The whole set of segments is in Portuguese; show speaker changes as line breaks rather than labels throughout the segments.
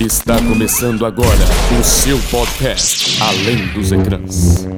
Está começando agora o seu podcast Além dos Ecrãs.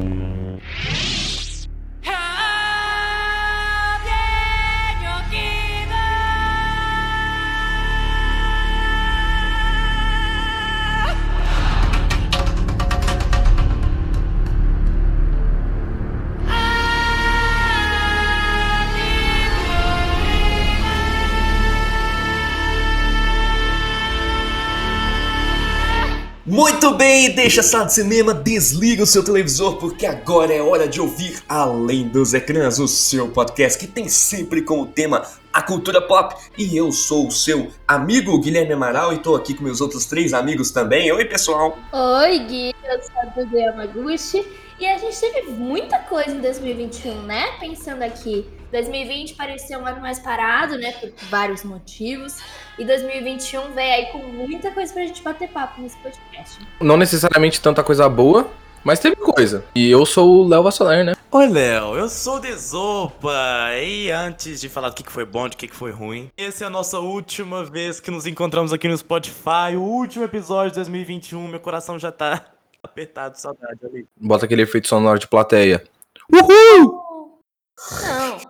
Muito bem, deixa a sala de cinema, desliga o seu televisor, porque agora é hora de ouvir Além dos Ecrãs, o seu podcast que tem sempre como tema a cultura pop. E eu sou o seu amigo Guilherme Amaral e tô aqui com meus outros três amigos também. Oi, pessoal!
Oi, Gui, eu sou a Dudu Yamaguchi. E a gente teve muita coisa em 2021, né? Pensando aqui. 2020 parecia um ano mais parado, né? Por vários motivos. E 2021 veio aí com muita coisa pra gente bater papo nesse podcast.
Não necessariamente tanta coisa boa, mas teve coisa. E eu sou o Léo Vassoler, né?
Oi, Léo, eu sou o Desopa. E antes de falar do que foi bom, do que foi ruim, essa é a nossa última vez que nos encontramos aqui no Spotify, o último episódio de 2021. Meu coração já tá apertado, saudade ali.
Bota aquele efeito sonoro de plateia. Uhul!
Não.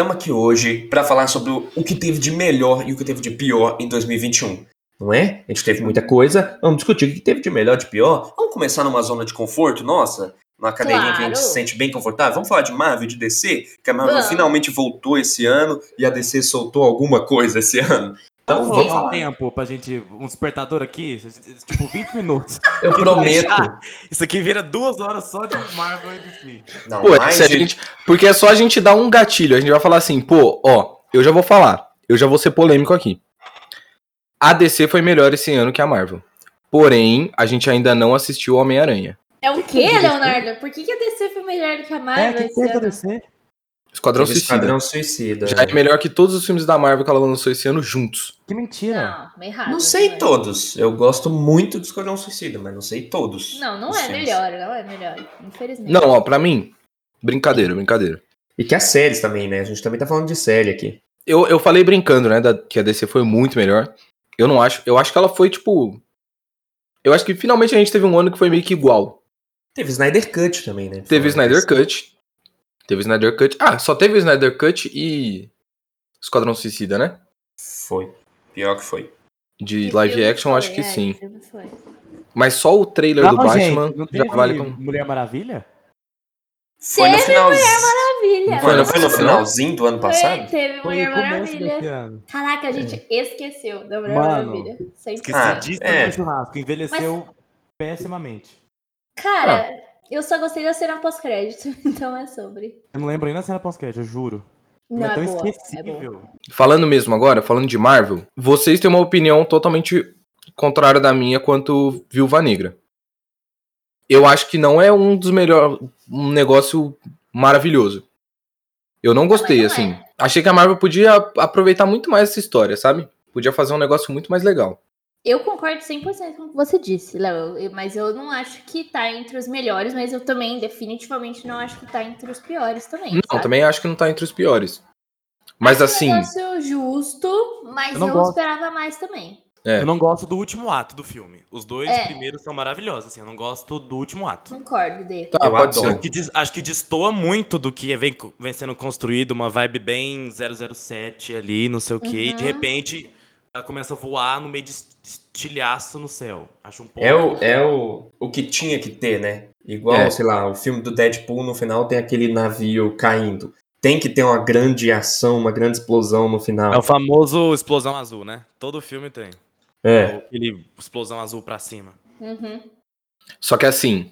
Estamos aqui hoje para falar sobre o que teve de melhor e o que teve de pior em 2021. Não é? A gente teve muita coisa. Vamos discutir o que teve de melhor e de pior. Vamos começar numa zona de conforto, nossa? Numa cadeirinha
Claro.
que a gente se sente bem confortável. Vamos falar de Marvel, de DC? Que a Marvel
Vamos.
finalmente voltou esse ano e a DC soltou alguma coisa esse ano. Então
Vamos
vamos
um
falar.
tempo pra gente. Um despertador aqui, tipo 20 minutos.
Eu prometo.
Isso aqui vira duas horas só de Marvel e DC.
Não,
Pô,
mais
se a
de-
gente, porque é só a gente dar um gatilho. A gente vai falar assim, pô, ó, eu já vou falar. Eu já vou ser polêmico aqui. A DC foi melhor esse ano que a Marvel. Porém, a gente ainda não assistiu Homem-Aranha.
É o quê, Leonardo? Por que, que a DC foi melhor do que a
É,
Marvel esse ano?
DC?
Esquadrão Suicida.
Esquadrão Suicida.
Já é melhor que todos os filmes da Marvel que ela lançou esse ano juntos.
Que mentira.
Não, meio errado.
Não sei
é.
todos. Eu gosto muito do Esquadrão Suicida, mas não sei todos.
Não, não é
filmes.
melhor, não é melhor. Infelizmente.
Não, ó, pra mim, brincadeira, brincadeira.
E que as séries também, né? A gente também tá falando de série aqui.
Eu, eu falei brincando, né, da- que a DC foi muito melhor. Eu não acho. Eu acho que ela foi, tipo. Eu acho que finalmente a gente teve um ano que foi meio que igual.
Teve Snyder Cut também, né?
Teve Snyder
disso.
Cut. Teve Snyder Cut. Ah, só teve Snyder Cut e. Esquadrão Suicida, né?
Foi. Pior que foi.
De
Que
live action,
foi?
acho que
É,
sim. Mas só o trailer do
Não,
Batman
gente, não
já
teve
vale como.
Mulher Maravilha?
Foi no
Teve
finalzinho.
Maravilha.
Foi, não foi no finalzinho do ano
Foi,
passado?
teve
Foi
Mulher
no começo desse
Maravilha. Caraca, a gente esqueceu da Mulher
Mano,
Maravilha.
Esqueci
Ah,
disso
é.
no churrasco. Envelheceu pessimamente.
Cara,
Ah.
Eu só gostei da cena pós-crédito, então é sobre.
Eu não lembro nem da cena pós-crédito, eu juro.
Não,
é tão
boa, é
esquecível.
Falando mesmo agora, falando de Marvel, vocês têm uma opinião totalmente contrária da minha quanto Viúva Negra. Eu acho que não é um dos melhores. Um negócio maravilhoso. Eu não gostei,
mas não
assim.
é.
Achei que a Marvel podia aproveitar muito mais essa história, sabe? Podia fazer um negócio muito mais legal.
Eu concordo 100% com o que você disse, Léo, eu- mas eu não acho que tá entre os melhores, mas eu também definitivamente não acho que tá entre os piores também.
Não,
sabe?
também acho que não tá entre os piores. Mas
Acho
assim,
um justo, mas
Eu
eu,
não gosto.
esperava mais também.
É.
Eu não gosto do último ato do filme. Os dois
É.
primeiros são maravilhosos, assim. Eu não gosto do último ato.
Concordo, Dê.
tá,
Eu
pode
adoro.
que, acho que destoa muito do que vem, vem sendo construído, uma vibe bem 007 ali, não sei o quê, e de
Uhum.
repente ela começa a voar no meio de est- estilhaço no céu. Acho um pouco.
É, o, é o, o que tinha que ter, né? Igual,
É.
sei lá, o filme do Deadpool no final tem aquele navio caindo. Tem que ter uma grande ação, uma grande explosão no
É
final.
o famoso explosão azul, né? Todo filme tem.
É.
Aquele explosão azul pra cima.
Uhum.
Só que assim,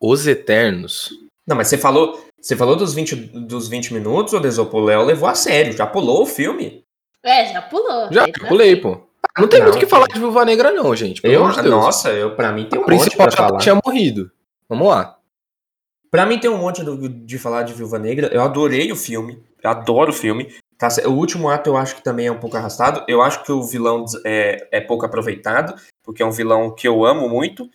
os Eternos.
Não, mas você falou, você falou dos 20, dos 20 minutos, o Desopo Léo levou a sério, já pulou o filme.
É, já pulou.
Já,
Esse
pulei, pô. Não tem
Não,
muito o que falar de Viúva Negra, não, gente. Pelo
Eu,
amor de Deus.
nossa, eu, pra mim tem um
O
monte
principal
pra
já
falar.
tinha morrido. Vamos lá.
Pra mim tem um monte do- de falar de Viúva Negra. Eu adorei o filme. Eu adoro o filme. Tá, o último ato eu acho que também é um pouco arrastado. Eu acho que o vilão é, é pouco aproveitado, porque é um vilão que eu amo muito,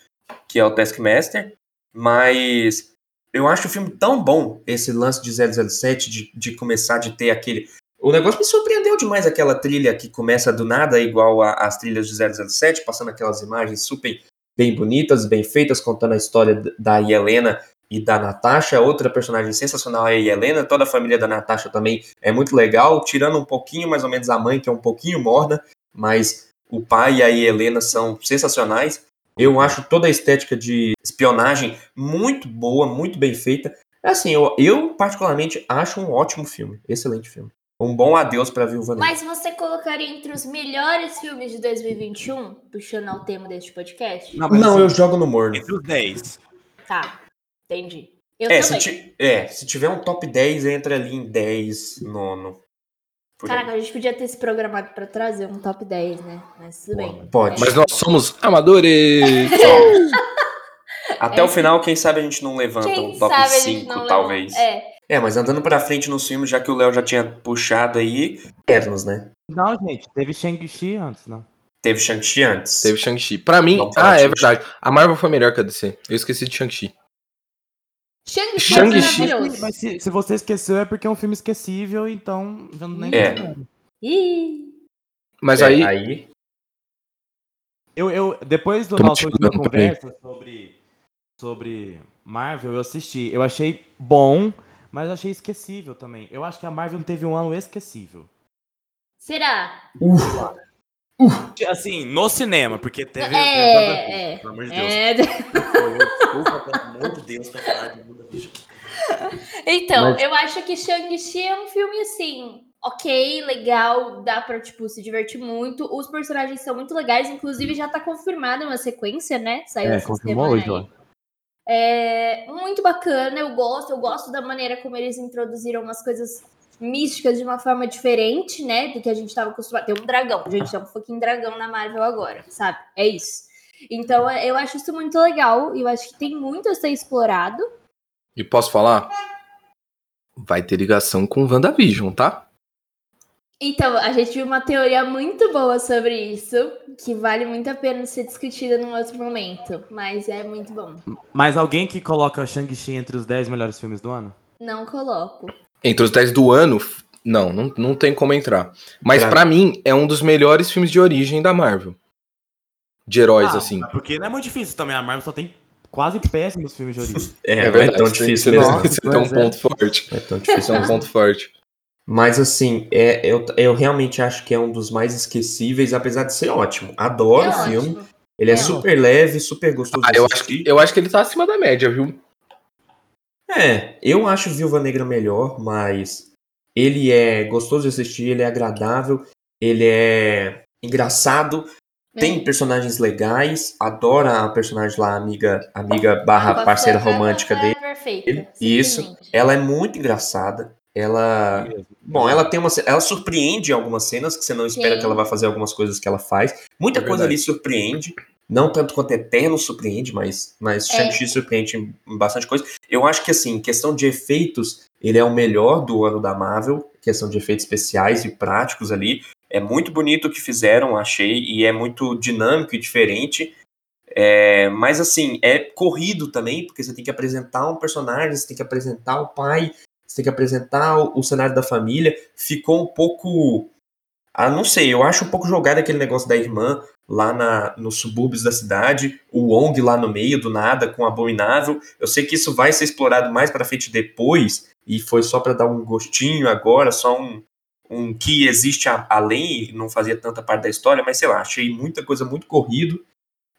que é o Taskmaster. Mas eu acho o filme tão bom, esse lance de 007, de, de começar de ter aquele. O negócio me surpreendeu demais aquela trilha que começa do nada, igual as trilhas de 007, passando aquelas imagens super bem bonitas, bem feitas, contando a história da Helena e da Natasha. Outra personagem sensacional é a Helena, toda a família da Natasha também é muito legal, tirando um pouquinho mais ou menos a mãe, que é um pouquinho morna, mas o pai e a Helena são sensacionais. Eu acho toda a estética de espionagem muito boa, muito bem feita. Assim, eu, eu particularmente acho um ótimo filme, excelente filme. Um bom adeus pra Viúva Negra.
Mas você colocaria entre os melhores filmes de 2021, puxando ao tema deste podcast?
Não,
Não,
assim,
eu jogo no morno.
Entre os 10.
Tá, entendi. Eu
É se,
também.
é, se tiver um top 10, entra ali em 10, nono.
Caraca, a gente podia ter se programado pra trazer um top 10, né? Mas tudo bem.
Pode.
Mas nós somos amadores!
Até
É,
o final, quem sabe a gente não levanta
Quem
um top
sabe a gente
5,
não
talvez.
levanta. É.
É, mas andando pra frente nos filmes, já que o Léo já tinha puxado aí, Eternos, né?
Não, gente, teve Shang-Chi antes, não.
Teve Shang-Chi antes.
Teve Shang-Chi. Pra mim,
Vamos
ah, é verdade. A Marvel foi melhor que a DC. Eu esqueci de Shang-Chi.
Shang-Chi
Shang-Chi.
é maravilhoso.
Mas se, se você esqueceu é porque é um filme esquecível, então já nem
É.
Ih,
Mas
É,
aí,
aí.
Eu, eu, depois do
Tô
nosso última conversa sobre, sobre Marvel, eu assisti. Eu achei bom, mas achei esquecível também. Eu acho que a Marvel teve um ano esquecível.
será?
Assim, no cinema, porque teve.
É, é.
Pelo amor de Deus.
É.
Desculpa, pelo amor de Deus, pra falar de muda bicho.
Então,
Mas-
eu acho que Shang-Chi é um filme assim, ok, legal, dá pra, tipo, se divertir muito. Os personagens são muito legais, inclusive já tá confirmada uma sequência, né? Saiu
É, confirmou hoje, ó.
É muito bacana, eu gosto, eu gosto da maneira como eles introduziram umas coisas místicas de uma forma diferente, né? Do que a gente tava acostumado. Tem um dragão, gente, tem um fucking dragão na Marvel agora, sabe? É isso. Então, eu acho isso muito legal, eu acho que tem muito a ser explorado.
e posso falar? Vai ter ligação com WandaVision, tá?
Então, a gente viu uma teoria muito boa sobre isso, que vale muito a pena ser discutida num outro momento, mas é muito bom.
Mas alguém que coloca Shang-Chi entre os 10 melhores filmes do ano?
Não coloco.
Entre os 10 do ano, não, não, não tem como entrar. Mas
Pra-
pra mim, é um dos melhores filmes de origem da Marvel. De heróis,
Ah,
assim.
Porque não é muito difícil também. A Marvel só tem quase péssimos filmes de origem.
É, não é tão
Você-
difícil mesmo.
não- Você tem um
é.
ponto forte.
É tão difícil
é um ponto forte.
Mas assim, é, eu, eu realmente acho que é um dos mais esquecíveis, apesar de ser ótimo. Adoro
é
o filme.
ótimo.
Ele é,
É
super leve, super gostoso
Ah, eu acho, que, eu acho que ele tá acima da média, viu?
É, eu acho Viúva Negra melhor, mas ele é gostoso de assistir, ele é agradável, ele é engraçado, tem
É.
personagens legais, adora a personagem lá, amiga, amiga barra parceira
fofa-
romântica
é
dele.
Perfeita.
Ele- isso. Ela é muito engraçada. Ela. Bom, ela tem uma. Ela surpreende em algumas cenas que você não espera
Sim.
que ela vai fazer algumas coisas que ela faz. Muita
É
coisa ali surpreende. Não tanto quanto Eterno surpreende, mas, mas
É.
Shang-Chi surpreende em em bastante coisa. Eu acho que, assim, questão de efeitos, ele é o melhor do ano da Marvel. Questão de efeitos especiais e práticos ali. É muito bonito o que fizeram, achei, e é muito dinâmico e diferente. É, mas assim, é corrido também, porque você tem que apresentar um personagem, você tem que apresentar o pai, você tem que apresentar o, o cenário da família. Ficou um pouco. Ah, não sei, eu acho um pouco jogado aquele negócio da irmã lá na, nos subúrbios da cidade, o Wong lá no meio do nada com o Abominável. Eu sei que isso vai ser explorado mais pra frente depois, e foi só pra dar um gostinho agora, só um, um que existe a- além, não fazia tanta parte da história, mas sei lá, achei muita coisa muito corrido,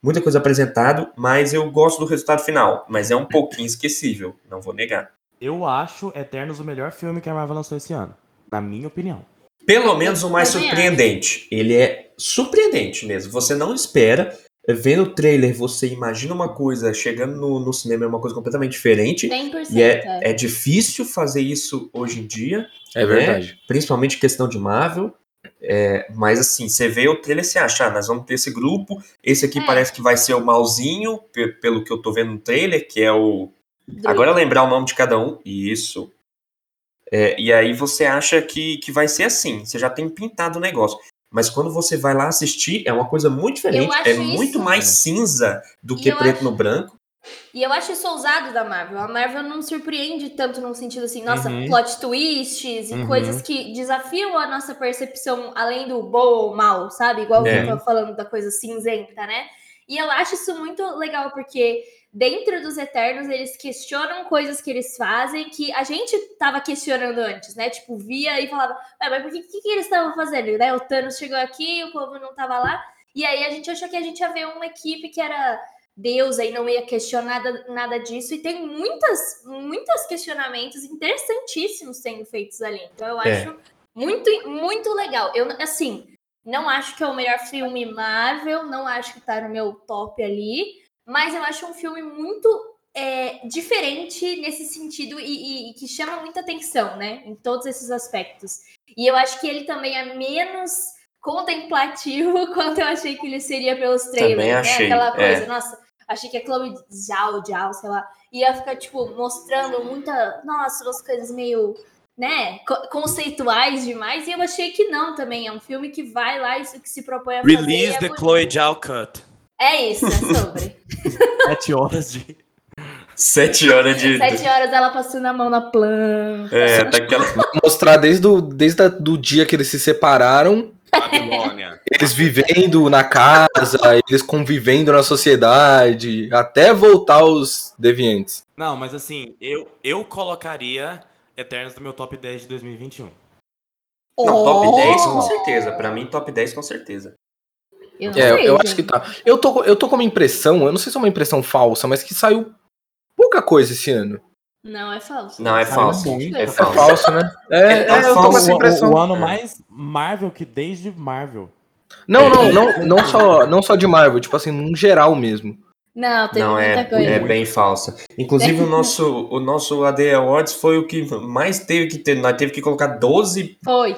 muita coisa apresentado, mas eu gosto do resultado final, mas é um pouquinho esquecível, não vou negar.
Eu acho Eternos o melhor filme que a Marvel lançou esse ano. Na minha opinião.
Pelo menos o mais surpreendente. Ele é surpreendente mesmo. Você não espera. Vendo o trailer, você imagina uma coisa, chegando no, no cinema é uma coisa completamente diferente.
100%.
E é, é difícil fazer isso hoje em dia,
É verdade.
principalmente questão de Marvel. É, mas assim, você vê o trailer e você acha, ah, nós vamos ter esse grupo. Esse aqui
É.
parece que vai ser o malzinho, pe- pelo que eu tô vendo no trailer, que é o.
Druida.
Agora lembrar o nome de cada um. Isso. É, e aí você acha que, que vai ser assim. Você já tem pintado o negócio. Mas quando você vai lá assistir, é uma coisa muito diferente. É muito
isso-
mais cinza do
E
que preto
acho-
no branco.
E eu acho isso ousado da Marvel. A Marvel não surpreende tanto no sentido assim, nossa,
Uhum.
plot twists e
Uhum.
coisas que desafiam a nossa percepção além do bom ou mal, sabe? Igual
É.
eu tava falando da coisa cinzenta, né? E eu acho isso muito legal, porque dentro dos Eternos eles questionam coisas que eles fazem que a gente tava questionando antes, né? Tipo, via e falava, "Ué, mas por que, que, que eles estavam fazendo? Né? O Thanos chegou aqui, o povo não tava lá. E aí a gente achou que a gente ia ver uma equipe que era Deus aí não ia questionar nada, nada disso. E tem muitas, muitos questionamentos interessantíssimos sendo feitos ali. Então eu
É.
acho muito, muito legal. Eu, assim, não acho que é o melhor filme Marvel, não acho que tá no meu top ali, mas eu acho um filme muito é, diferente nesse sentido e, e- e que chama muita atenção, né? Em todos esses aspectos. E eu acho que ele também é menos contemplativo quanto eu achei que ele seria pelos trailers,
Também
né?
achei,
Aquela coisa,
é.
nossa, achei que a Chloe Zhao, Zhao, sei lá, ia ficar, tipo, mostrando muita, nossa, umas coisas meio, né, co- conceituais demais, e eu achei que não também, é um filme que vai lá e que se propõe a fazer.
Release
é
the
bonito.
Chloe Zhao Cut.
É isso, é sobre.
Sete horas de.
Sete horas de.
Sete horas ela passando a mão na planta.
É, daquela.
Mostrar desde o desde a- do dia que eles se separaram,
Babilônia.
eles vivendo na casa, eles convivendo na sociedade, até voltar aos deviantes.
Não, mas assim, eu, eu colocaria Eternos no meu top 10 de 2021.
Não, top
Oh!
10 com certeza. Pra mim, top 10 com certeza.
Eu não
É,
sei,
eu
gente.
acho que tá. Eu tô, eu tô com uma impressão, eu não sei se é uma impressão falsa, mas que saiu pouca coisa esse ano.
Não, é falso.
Não, é falso. É
É
falso.
falso, né? É,
É
é, eu tô com
falso.
essa
o,
impressão.
o ano
É.
mais Marvel que desde Marvel.
Não, não, não, não só, não só de Marvel, tipo assim, num geral mesmo.
Não, teve
Não,
muita
é,
coisa.
é bem falsa. Inclusive, o nosso, o nosso AD Awards foi o que mais teve que ter. Nós teve que colocar 12,
Foi.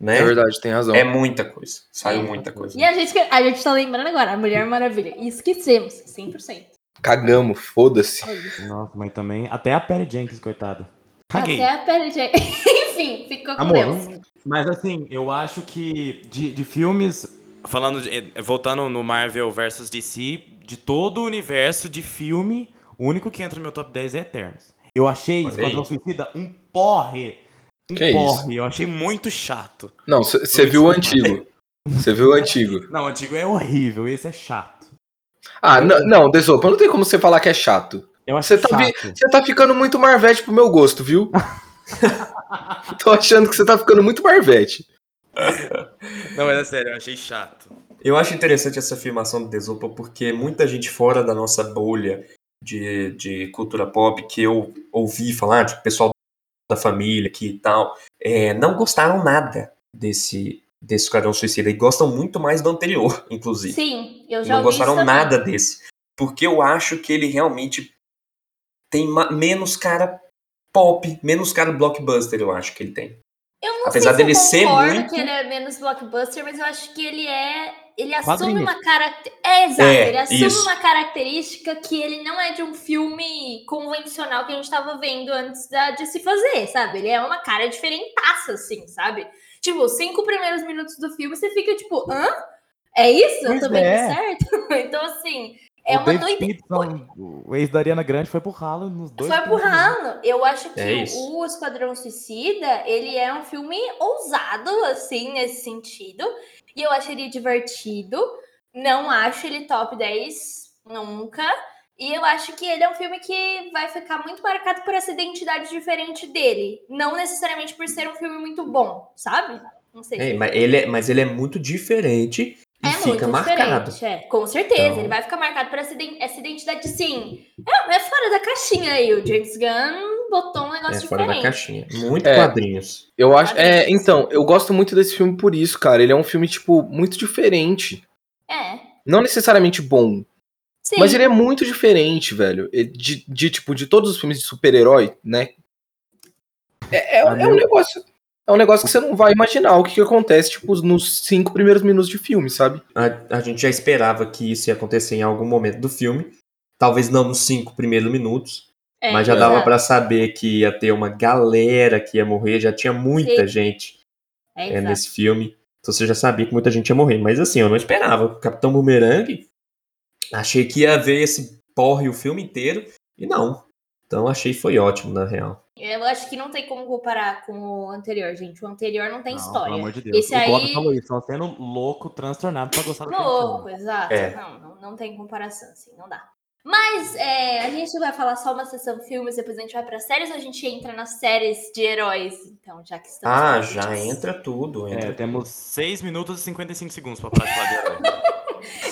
Né?
É verdade, tem razão.
É muita coisa. Saiu
É.
muita coisa.
E a gente, a gente tá lembrando agora, a Mulher Maravilha. E esquecemos, 100%.
Cagamos, foda-se.
É.
Nossa, mas também. Até a Perry Jenkins, coitada. Caguei.
Até a pele de... Enfim, ficou com
Amor,
Deus.
Mas assim, eu acho que de, de filmes. Falando de- eh, voltando no Marvel versus DC, de todo o universo de filme, o único que entra no meu top 10 é Eternos. Eu achei Esquadrão. Suicida um porre. Um
Que
porre. Eu achei muito chato.
Não, você viu o antigo. Você viu o antigo.
Não, o antigo é horrível, esse é chato.
Ah, não, não Desopa, não tem como você falar que é chato.
Eu acho
Você tá, você tá ficando muito Marvete pro meu gosto, viu? Tô achando que você tá ficando muito Marvete.
Não, mas é sério, eu achei chato.
Eu acho interessante essa afirmação do Desopa porque muita gente fora da nossa bolha de, de cultura pop que eu ouvi falar, tipo, pessoal da família aqui e tal, é, não gostaram nada desse, desse Esquadrão Suicida e gostam muito mais do anterior, inclusive.
Sim, eu já
não gostaram nada desse. Porque eu acho que ele realmente tem menos cara pop, menos cara blockbuster, eu acho que ele tem.
Eu não
Apesar
sei
dele
se eu
ser muito-
que ele é menos blockbuster, mas eu acho que ele é. Ele assume uma característica. É, exato.
É,
ele assume
isso.
uma característica que ele não é de um filme convencional que a gente tava vendo antes da- de se fazer, sabe? Ele é uma cara diferentaça, assim, sabe? Tipo, os cinco primeiros minutos do filme você fica tipo, hã? É isso?
Pois
eu tô vendo
é.
certo? então, assim, é
o
uma doideira.
O ex da Ariana Grande, foi pro ralo nos dois.
Foi pro ralo. Eu acho que
É
o Esquadrão Suicida, ele é um filme ousado, assim, nesse sentido. E eu acho ele divertido. Não acho ele top 10 nunca. E eu acho que ele é um filme que vai ficar muito marcado por essa identidade diferente dele. Não necessariamente por ser um filme muito bom, sabe? Não sei
É, mas, ele é, mas ele é muito diferente
é
fica
muito
marcado.
diferente, é. Com certeza,
Então-
ele vai ficar marcado por essa, iden- essa identidade, sim. É, é fora da caixinha aí. O James Gunn botou um negócio
É fora da
diferente.
caixinha. Muito
É.
quadrinhos.
Eu acho. É, então, eu gosto muito desse filme por isso, cara. Ele é um filme, tipo, muito diferente.
É.
Não necessariamente bom,
Sim.
mas ele é muito diferente, velho. De, de, tipo, de todos os filmes de super-herói, né? É, é- é um negócio. É um negócio que você não vai imaginar o que, que acontece, tipo, nos cinco primeiros minutos de filme, sabe?
A, a gente já esperava que isso ia acontecer em algum momento do filme. Talvez não nos cinco primeiros minutos.
É,
mas já dava pra saber que ia ter uma galera que ia morrer. Já tinha muita
Sim.
gente
É,
é, nesse filme. Então você já sabia que muita gente ia morrer. Mas assim, eu não esperava. Capitão Boomerang, achei que ia ver esse porre o filme inteiro. E não. Então achei foi ótimo, na real.
Eu acho que não tem como comparar com o anterior, gente. O anterior não tem
Não,
história.
Pelo amor de Deus.
Esse
o
aí.
falou isso, só sendo louco, transtornado pra gostar do.
Louco, exato.
É.
Não, não, não tem comparação, assim, não dá. Mas é, a gente vai falar só uma sessão filmes, depois a gente vai para séries ou a gente entra nas séries de heróis? Então, já que estamos.
Ah, já
disso.
entra tudo.
É,
Entra
temos 6 minutos e 55 segundos pra de falar de herói.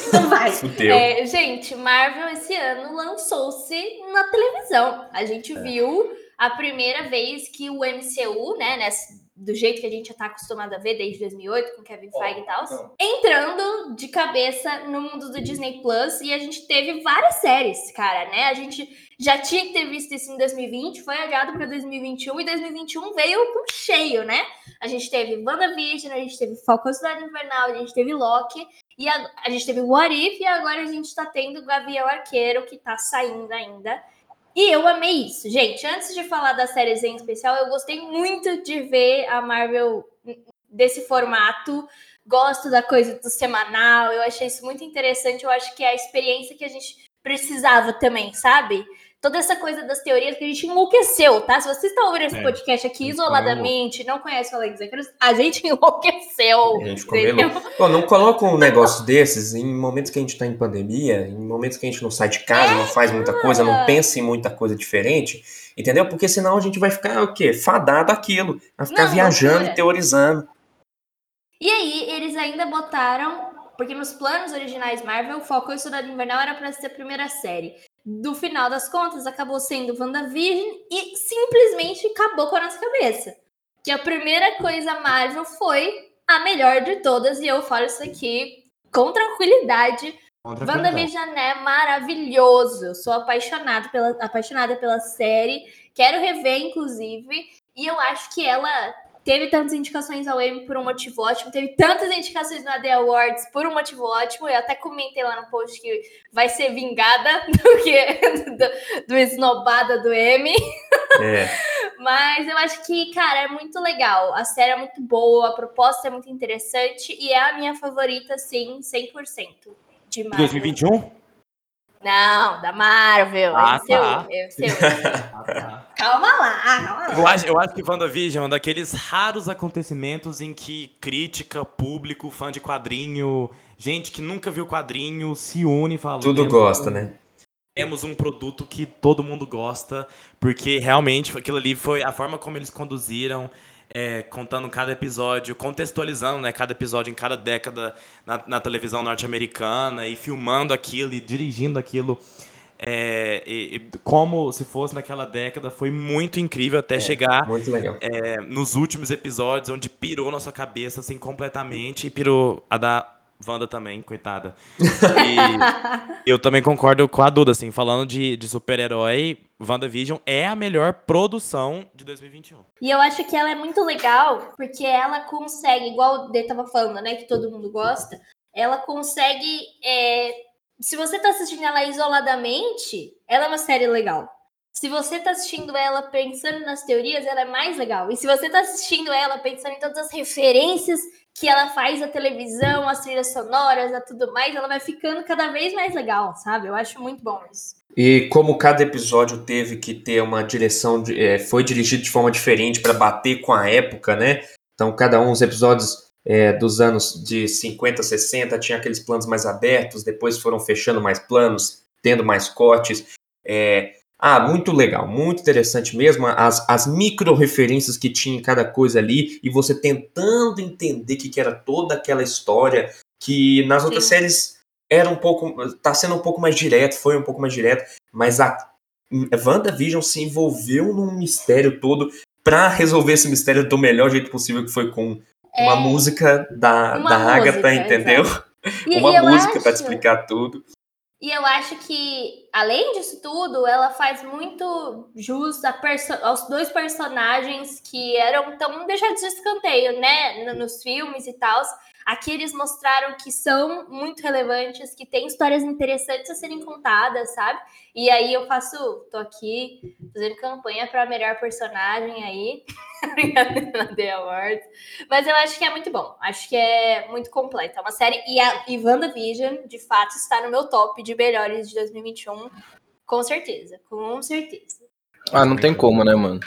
Então vai. É, gente, Marvel esse ano lançou-se na televisão. A gente viu a primeira vez que o MCU, né, nesse- do jeito que a gente já tá acostumado a ver desde 2008 com Kevin Feige e tal, entrando de cabeça no mundo do Disney Plus e a gente teve várias séries, cara, né? A gente já tinha que ter visto isso em 2020, foi adiado para 2021 e 2021 veio com cheio, né? A gente teve WandaVision, a gente teve Falcão Cidade Invernal, a gente teve Loki e a, a gente teve What If e agora a gente tá tendo Gavião Arqueiro que tá saindo ainda. E eu amei isso. Gente, antes de falar das séries em especial, eu gostei muito de ver a Marvel desse formato. Gosto da coisa do semanal, eu achei isso muito interessante. Eu acho que é a experiência que a gente precisava também, sabe? Toda essa coisa das teorias que a gente enlouqueceu, tá? Se você está ouvindo esse
É,
podcast aqui isoladamente, não conhece o Alex Zecros, a gente enlouqueceu.
A gente. Pô, não coloca um negócio desses em momentos que a gente tá em pandemia, em momentos que a gente não sai de casa, não faz muita coisa, não pensa em muita coisa diferente, entendeu? Porque senão a gente vai ficar o quê? Fadado àquilo. Vai ficar
Não,
viajando
loucura.
e teorizando.
E aí, eles ainda botaram. Porque nos planos originais Marvel, Falcão e Soldado Invernal era pra ser a primeira série. Do final das contas, acabou sendo WandaVision e simplesmente acabou com a nossa cabeça. Que a primeira coisa Marvel foi a melhor de todas, e eu falo isso aqui com tranquilidade.
Contra
WandaVision é maravilhoso. Eu sou apaixonada pela, apaixonada pela série. Quero rever, inclusive. E eu acho que ela teve tantas indicações ao Emmy por um motivo ótimo. Teve tantas indicações no AD Awards por um motivo ótimo. Eu até comentei lá no post que vai ser vingada do que do, do esnobada do Emmy.
É.
Mas eu acho que, cara, é muito legal. A série é muito boa, a proposta é muito interessante e é a minha favorita, sim, 100% de Marvel.
2021?
Não, da Marvel.
Ah,
MCU,
tá.
MCU. Calma lá, calma lá.
Eu acho, eu acho que WandaVision é um daqueles raros acontecimentos em que crítica, público, fã de quadrinho, gente que nunca viu quadrinho, se une e fala.
Tudo
"Temos
gosta,
um-
né?
Temos um produto que todo mundo gosta, porque realmente aquilo ali foi a forma como eles conduziram, é, contando cada episódio, contextualizando né, cada episódio em cada década na, na televisão norte-americana e filmando aquilo e dirigindo aquilo. é, e- e como se fosse naquela década, foi muito incrível até chegar
Muito legal.
é, nos últimos episódios, onde pirou nossa cabeça assim completamente e pirou a da Wanda também, coitada. E eu também concordo com a Duda, assim, falando de, de super-herói, WandaVision é a melhor produção de 2021.
E eu acho que ela é muito legal, porque ela consegue, igual o D tava falando, né, que todo mundo gosta, ela consegue. é, se você tá assistindo ela isoladamente, ela é uma série legal. Se você tá assistindo ela pensando nas teorias, ela é mais legal. E se você tá assistindo ela pensando em todas as referências que ela faz à televisão, às trilhas sonoras, a tudo mais, ela vai ficando cada vez mais legal, sabe? Eu acho muito bom isso.
E como cada episódio teve que ter uma direção, de- é, foi dirigido de forma diferente para bater com a época, né? Então, cada um dos episódios é, dos anos de 50, 60 tinha aqueles planos mais abertos, depois foram fechando mais planos, tendo mais cortes. É, ah, muito legal, muito interessante mesmo. As, as micro-referências que tinha em cada coisa ali, e você tentando entender o que, que era toda aquela história, que nas outras
Sim.
séries era um pouco. tá sendo um pouco mais direto, foi um pouco mais direto, mas a WandaVision se envolveu num mistério todo pra resolver esse mistério do melhor jeito possível, que foi com uma
É,
música da,
uma
da
música,
Agatha, entendeu?
e-
uma
e
música
acho-
explicar tudo.
E eu acho que, além disso tudo, ela faz muito jus aos dois personagens que eram tão deixados de escanteio, né? no- Nos filmes e tal. Aqui eles mostraram que são muito relevantes, que tem histórias interessantes a serem contadas, sabe? E aí eu faço, tô aqui fazendo campanha para melhor personagem aí, na The Awards. Mas eu acho que é muito bom, acho que é muito completa. É uma série, e a e WandaVision, de fato, está no meu top de melhores de 2021, com certeza, com certeza.
Ah, não tem como, né, mano?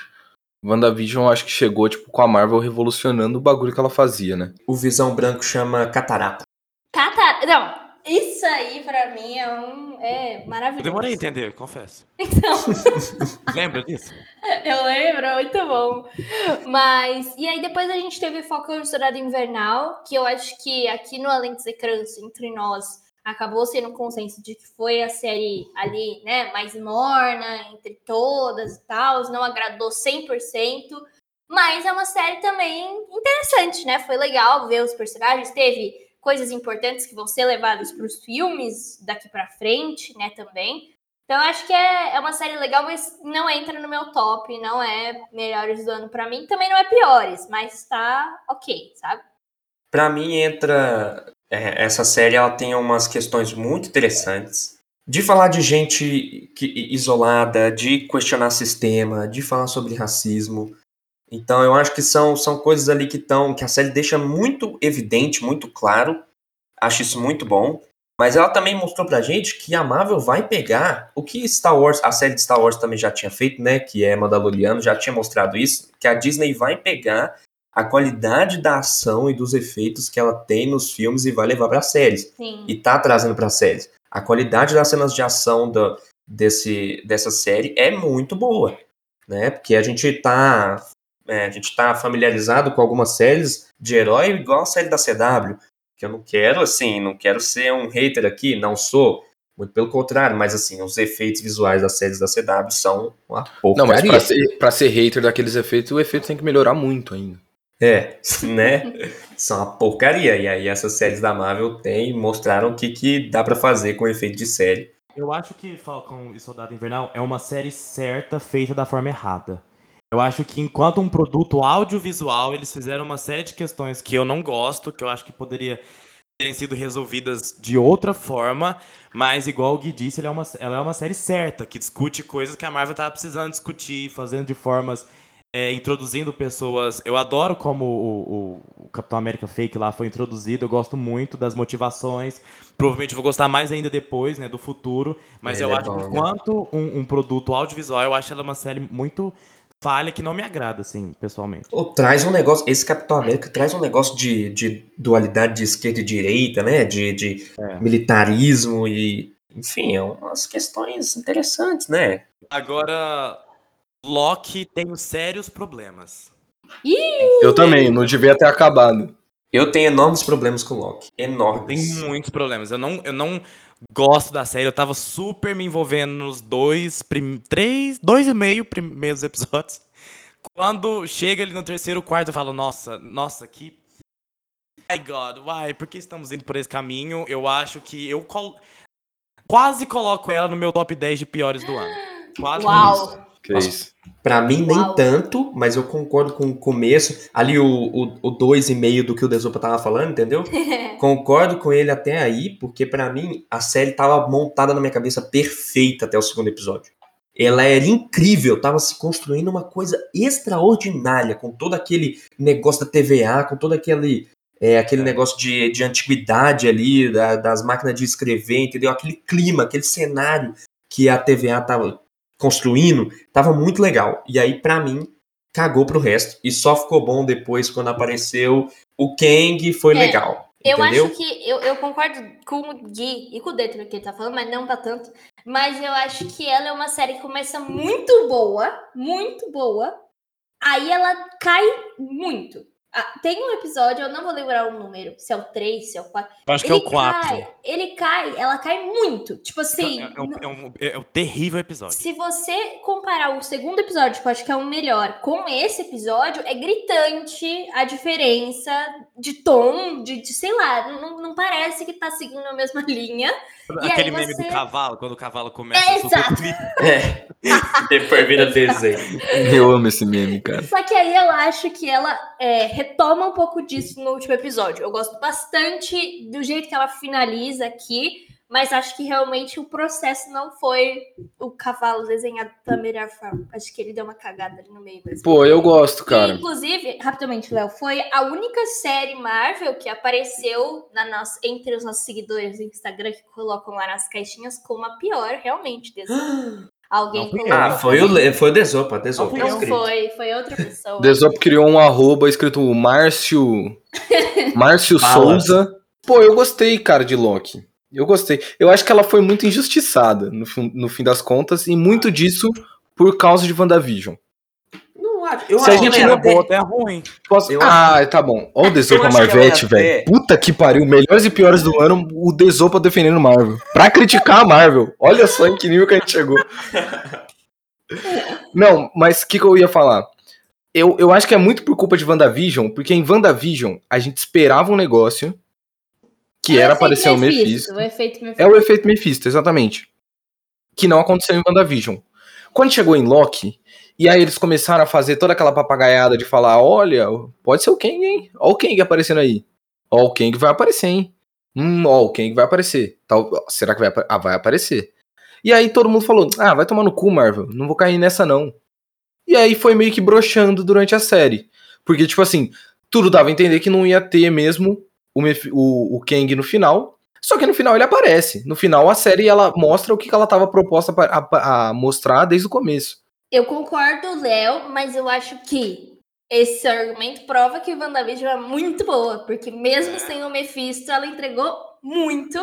WandaVision acho que chegou, tipo, com a Marvel revolucionando o bagulho que ela fazia, né?
O Visão Branco chama Catarata.
Catar... Não, isso aí pra mim é um... É maravilhoso.
Eu demorei a entender, confesso.
Então,
Lembra disso?
eu lembro, muito bom. Mas, e aí depois a gente teve Falcão e o Soldado Invernal, que eu acho que aqui no Além dos Ecrãs, entre nós, acabou sendo um consenso de que foi a série ali, né, mais morna entre todas e tal, não agradou 100%, mas é uma série também interessante, né? Foi legal ver os personagens, teve coisas importantes que vão ser levadas para os filmes daqui para frente, né, também. Então acho que é, é uma série legal, mas não entra no meu top, não é melhores do ano para mim, também não é piores, mas tá ok, sabe?
Pra mim entra é, essa série, ela tem umas questões muito interessantes. De falar de gente que, isolada, de questionar sistema, de falar sobre racismo. Então eu acho que são, são coisas ali que estão que a série deixa muito evidente, muito claro. Acho isso muito bom. Mas ela também mostrou pra gente que a Marvel vai pegar o que Star Wars, a série de Star Wars também já tinha feito, né? Que é Mandaloriano, já tinha mostrado isso. Que a Disney vai pegar a qualidade da ação e dos efeitos que ela tem nos filmes e vai levar para séries.
Sim.
E tá trazendo para séries. A qualidade das cenas de ação do, desse, dessa série é muito boa, né? Porque a gente tá é, a gente tá familiarizado com algumas séries de herói igual a série da CW, que eu não quero assim, não quero ser um hater aqui, não sou. Muito pelo contrário, mas assim, os efeitos visuais das séries da CW são uma porcaria.
Não, mas pra ser, pra ser hater daqueles efeitos, o efeito tem que melhorar muito ainda.
É, né? São uma porcaria. E aí essas séries da Marvel tem, mostraram o que, que dá pra fazer com efeito de série.
Eu acho que Falcão e Soldado Invernal é uma série certa, feita da forma errada. Eu acho que enquanto um produto audiovisual, eles fizeram uma série de questões que eu não gosto, que eu acho que poderia terem sido resolvidas de outra forma, mas igual o Gui disse, ela é uma, ela é uma série certa, que discute coisas que a Marvel tava precisando discutir, fazendo de formas é, introduzindo pessoas. Eu adoro como o, o, o, Capitão América Fake lá foi introduzido. Eu gosto muito das motivações. Provavelmente vou gostar mais ainda depois, né, do futuro. Mas
Ele
eu
é
acho
bom,
que
né?
enquanto um, um produto audiovisual, eu acho ela uma série muito falha que não me agrada, assim, pessoalmente.
Ou traz um negócio, esse Capitão América traz um negócio de, de dualidade de esquerda e direita, né? De, de
É.
militarismo e. Enfim, é umas questões interessantes, né?
Agora, Loki tem sérios problemas.
Eu também, não devia ter acabado.
Eu tenho enormes problemas com o Loki.
Tem
Enormes.
muitos problemas. Eu não, eu não gosto da série. Eu tava super me envolvendo nos dois, prim, três, dois e meio primeiros episódios. Quando chega ali no terceiro, quarto, eu falo, nossa, nossa, que. My God, why? Por que estamos indo por esse caminho? Eu acho que eu col- quase coloco ela no meu top 10 de piores do ano. Quase.
Uau!
Que
Nossa.
isso.
Pra mim, nem
Uau.
tanto, mas eu concordo com o começo. Ali, o, o, o dois e meio do que o Desopa tava falando, entendeu? Concordo com ele até aí, porque pra mim a série tava montada na minha cabeça perfeita até o segundo episódio. Ela era incrível, tava se construindo uma coisa extraordinária, com todo aquele negócio da TVA, com todo aquele, é, aquele negócio de, de antiguidade ali, da- das máquinas de escrever, entendeu? Aquele clima, aquele cenário que a TVA tava construindo, tava muito legal. E aí, pra mim, cagou pro resto. E só ficou bom depois quando apareceu o Kang, foi
É.
legal.
Eu
Entendeu?
acho que eu, eu concordo com o Gui e com o Detro que ele tá falando, mas não pra tanto. Mas eu acho que ela é uma série que começa muito boa, muito boa. Aí ela cai muito. Ah, tem um episódio, eu não vou lembrar o número, se é o 3, se é o 4.
Eu acho que é o 4.
Cai, ele cai, ela cai muito. Tipo assim,
É, é um, é um- é um terrível episódio.
se você comparar o segundo episódio, que eu acho que é o melhor, com esse episódio, é gritante a diferença de tom, de, de sei lá, não, não parece que tá seguindo a mesma linha. E
Aquele meme
você-
do cavalo, quando o cavalo começa
É,
a subir.
exato.
É. Depois vira desenho.
Eu amo esse meme, cara.
Só que aí eu acho que ela é, retoma um pouco disso no último episódio. Eu gosto bastante do jeito que ela finaliza aqui, mas acho que realmente o processo não foi o cavalo desenhado da melhor forma. Acho que ele deu uma cagada ali no meio mesmo.
Pô, eu gosto,
E,
cara.
inclusive, rapidamente, Léo, foi a única série Marvel que apareceu na nossa, entre os nossos seguidores do Instagram que colocam lá nas caixinhas como a pior, realmente. Desse. Alguém colocou.
Ah, foi o, foi o Desopa, Desopa.
Não.
Não
escrito.
foi, foi outra pessoa.
Desop criou um arroba escrito Márcio. Márcio. Souza. Pô, eu gostei, cara, de Loki. Eu gostei. Eu acho que ela foi muito injustiçada, no, fim- no fim das contas, e muito disso por causa de WandaVision.
Não acho. Eu
Se a
acho
gente
que
não
até- boa, até ruim.
Posso...
Eu
Ah, tá bom. Ó o Desopa
é
Marvete,
até-
velho. Puta que pariu. Melhores e piores do ano, o Desopa defendendo Marvel. Pra criticar a Marvel. Olha só em que nível que a gente chegou. Não, mas o que, que eu ia falar? Eu, eu acho que é muito por culpa de WandaVision, porque em WandaVision a gente esperava um negócio que
É
era aparecer o Mephisto.
O efeito Mephisto.
É o efeito Mephisto, exatamente. Que não aconteceu em WandaVision. Quando chegou em Loki, e aí eles começaram a fazer toda aquela papagaiada de falar: olha, pode ser o Kang, hein? Ó o Kang aparecendo aí. Ó, o Kang vai aparecer, hein? Hum, ó, o Kang vai aparecer. Tal, será que vai, ah, vai aparecer? E aí todo mundo falou: ah, vai tomar no cu, Marvel. Não vou cair nessa, não. E aí foi meio que broxando durante a série. Porque, tipo assim, tudo dava a entender que não ia ter mesmo o, o, o Kang no final. Só que no final ele aparece. No final a série ela mostra o que ela estava proposta pra- a, a mostrar desde o começo.
Eu concordo, Léo, mas eu acho que esse argumento prova que WandaVision é muito boa, porque mesmo sem o Mephisto, ela entregou muito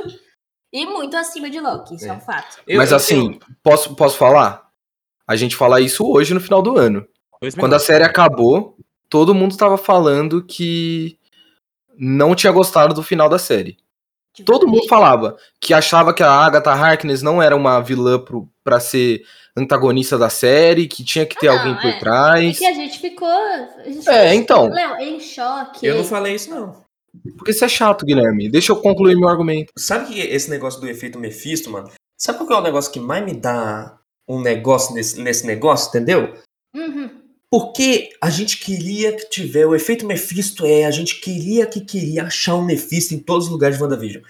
e muito acima de Loki, isso é,
É.
um fato.
Eu-
Mas
eu-
assim, posso, posso falar? A gente fala isso hoje no final do ano. Quando a série acabou, todo mundo tava falando que não tinha gostado do final da série. Todo mundo falava que achava que a Agatha Harkness não era uma vilã pro, pra ser antagonista da série, que tinha que ter
Ah,
alguém
não,
por
é. É
trás.
que a gente ficou. A gente
É,
ficou-
então.
Léo, em choque.
Eu não falei isso, não.
Porque isso é chato, Guilherme. Deixa eu concluir meu argumento.
Sabe que esse negócio do efeito Mephisto, mano? Sabe qual que é o negócio que mais me dá um negócio nesse, nesse negócio, entendeu?
Uhum.
Porque a gente queria que tiver o efeito Mephisto, é, a gente queria que queria achar um Mephisto em todos os lugares de WandaVision.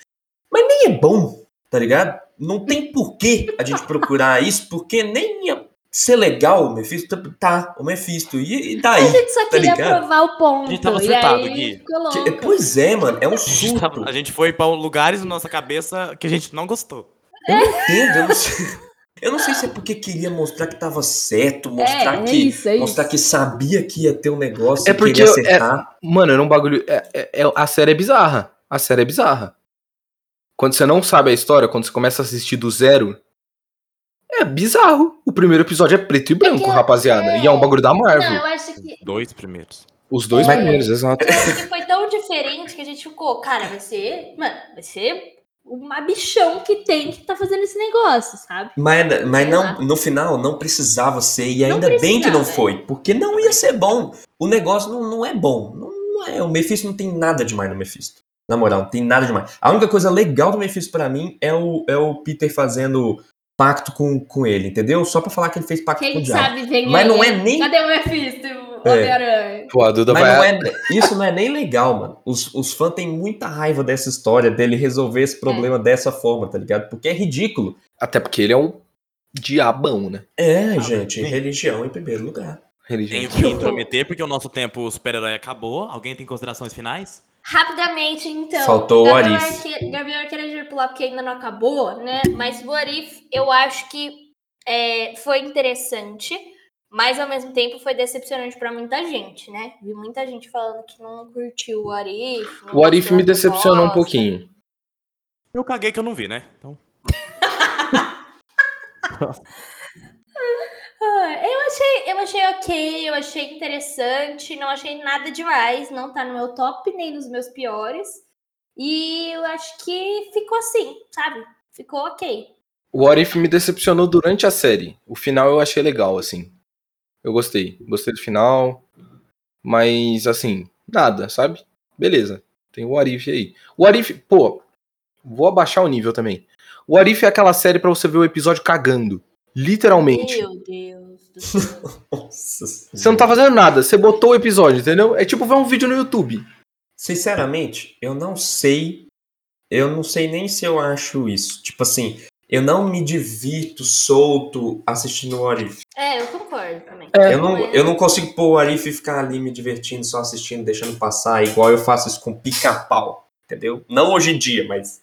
Mas nem é bom, tá ligado? Não tem porquê a gente procurar isso, porque nem ia ser legal o Mephisto. Tá, o Mephisto. E, e
A
daí?
gente só
tá
queria provar o ponto.
A gente tava
e
surtado,
louco.
Que- pois é, mano, é um
A
surto.
a gente foi pra lugares na nossa cabeça que a gente não gostou.
Eu não entendo, eu não sei. Eu não sei se é porque queria mostrar que tava certo, mostrar
é
que.
isso, é
mostrar
isso.
que sabia que ia ter um negócio
É
e
porque
queria
eu-
acertar.
Mano, era um bagulho. é- é- é- a série é bizarra. A série é bizarra. Quando você não sabe a história, quando você começa a assistir do zero, é bizarro. O primeiro episódio é preto e branco, rapaziada.
é.
E é um bagulho da Marvel.
Não, eu acho que
Dois primeiros.
Os dois
É.
primeiros, exato.
Eu acho que foi tão diferente que a gente ficou, cara, vai ser. Mano, vai ser uma bichão que tem que tá fazendo esse negócio, sabe?
Mas, mas não, no final não precisava ser, e ainda bem que não
precisava, é.
foi, porque não ia ser bom. O negócio não, não é bom. Não, não é. O Mephisto não tem nada demais no Mephisto. Na moral, não tem nada demais. A única coisa legal do Mephisto pra mim é o, é o Peter fazendo pacto com, com ele, entendeu? Só pra falar que ele fez pacto com o
Quem
diabo.
sabe vem
Mas
aí.
não é nem-
Cadê o Mephisto,
É.
Homem-Aranha?
Pô, a Duda
Mas
vai.
não é, isso não é nem legal, mano. Os, os fãs têm muita raiva dessa história, dele resolver esse problema dessa forma, tá ligado? Porque é ridículo.
Até porque ele é um diabão, né?
É, gente,
sim.
religião em primeiro lugar.
Tem
Religião.
que intrometer porque o nosso tempo super-herói acabou. Alguém tem considerações finais?
Rapidamente, então.
Faltou o
Gabriel
What If.
Arque- Gabriel Arqueira pular porque ainda não acabou, né? Mas o What If, eu acho que é, foi interessante, mas ao mesmo tempo foi decepcionante pra muita gente, né? Vi muita gente falando que não curtiu o What If. não
O Arif me decepcionou um
proposta.
pouquinho.
Eu caguei que eu não vi, né? Então.
Ah, eu achei, eu achei ok, eu achei interessante, não achei nada demais, não tá no meu top nem nos meus piores. E eu acho que ficou assim, sabe? Ficou ok.
O Arif me decepcionou durante a série. O final eu achei legal, assim. Eu gostei. Gostei do final. Mas, assim, nada, sabe? Beleza. Tem o Arif aí. O Arif, pô, vou abaixar o nível também. O Arif é aquela série pra você ver o episódio cagando. Literalmente.
Meu Deus. do cinema.
Nossa
Você não tá fazendo nada, você botou o episódio, entendeu? É tipo ver um vídeo no YouTube.
Sinceramente, eu não sei. Eu não sei nem se eu acho isso. Tipo assim, eu não me divirto solto assistindo o Arif.
É, eu concordo também.
É.
Eu não,
é-
eu não consigo pôr o Arif e ficar ali me divertindo, só assistindo, deixando passar, igual eu faço isso com pica-pau. Entendeu? Não hoje em dia, mas.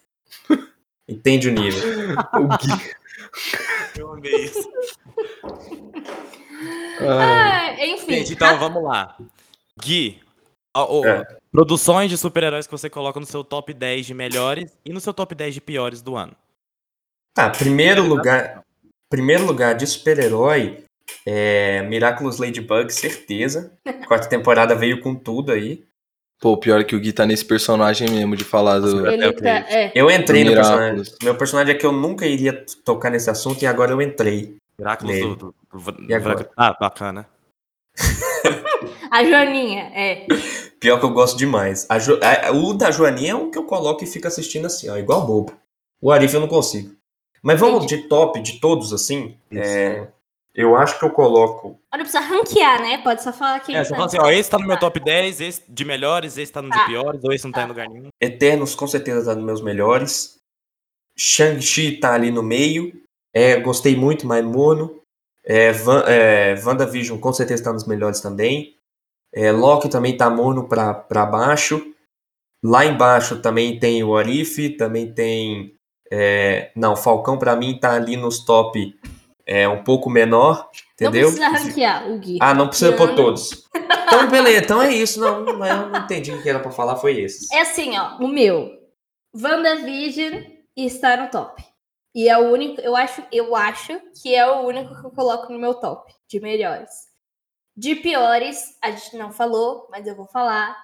Entende o nível.
O Gui.
Eu amei isso.
Ah,
enfim.
Gente, então vamos lá. Gui, ó, ó,
É.
produções de super-heróis que você coloca no seu top 10 de melhores e no seu top 10 de piores do ano.
Tá, primeiro lugar. Primeiro lugar de super-herói é Miraculous Ladybug, certeza. Quarta temporada veio com tudo aí.
Pô, pior é que o Gui tá nesse personagem mesmo de falar do.
Ele
eu
tá, é.
Eu entrei no personagem. Meu personagem é que eu nunca iria tocar nesse assunto e agora eu entrei.
Miraculous do, do, do-
E agora?
Ah, bacana.
A Joaninha, é.
Pior que eu gosto demais. A Jo- a- o da Joaninha é um que eu coloco e fico assistindo assim, ó, igual bobo. O Arif eu não consigo. Mas vamos de top de todos, assim. é, eu acho que eu coloco.
Olha, precisa ranquear, né? Pode só falar quem
É, você
tá.
fala assim, ó, esse tá no meu top 10, esse de melhores, esse tá no de
Tá.
piores, ou esse não tá em lugar nenhum.
Eternos com certeza tá nos meus melhores. Shang-Chi tá ali no meio. É, gostei muito, mas mono. É, Van, é, WandaVision com certeza tá nos melhores também. É, Loki também tá mono pra, pra baixo. Lá embaixo também tem o Arif, também tem. É, não, Falcão pra mim tá ali nos top é, um pouco menor,
Não
entendeu?
precisa ranquear o Gui.
Ah, não precisa pôr todos. Então, beleza, então é isso. Não, eu não entendi o que era pra falar, foi esses.
É assim, ó, o meu. WandaVision está no top. E é o único, eu acho, eu acho que é o único que eu coloco no meu top de melhores. De piores, a gente não falou, mas eu vou falar.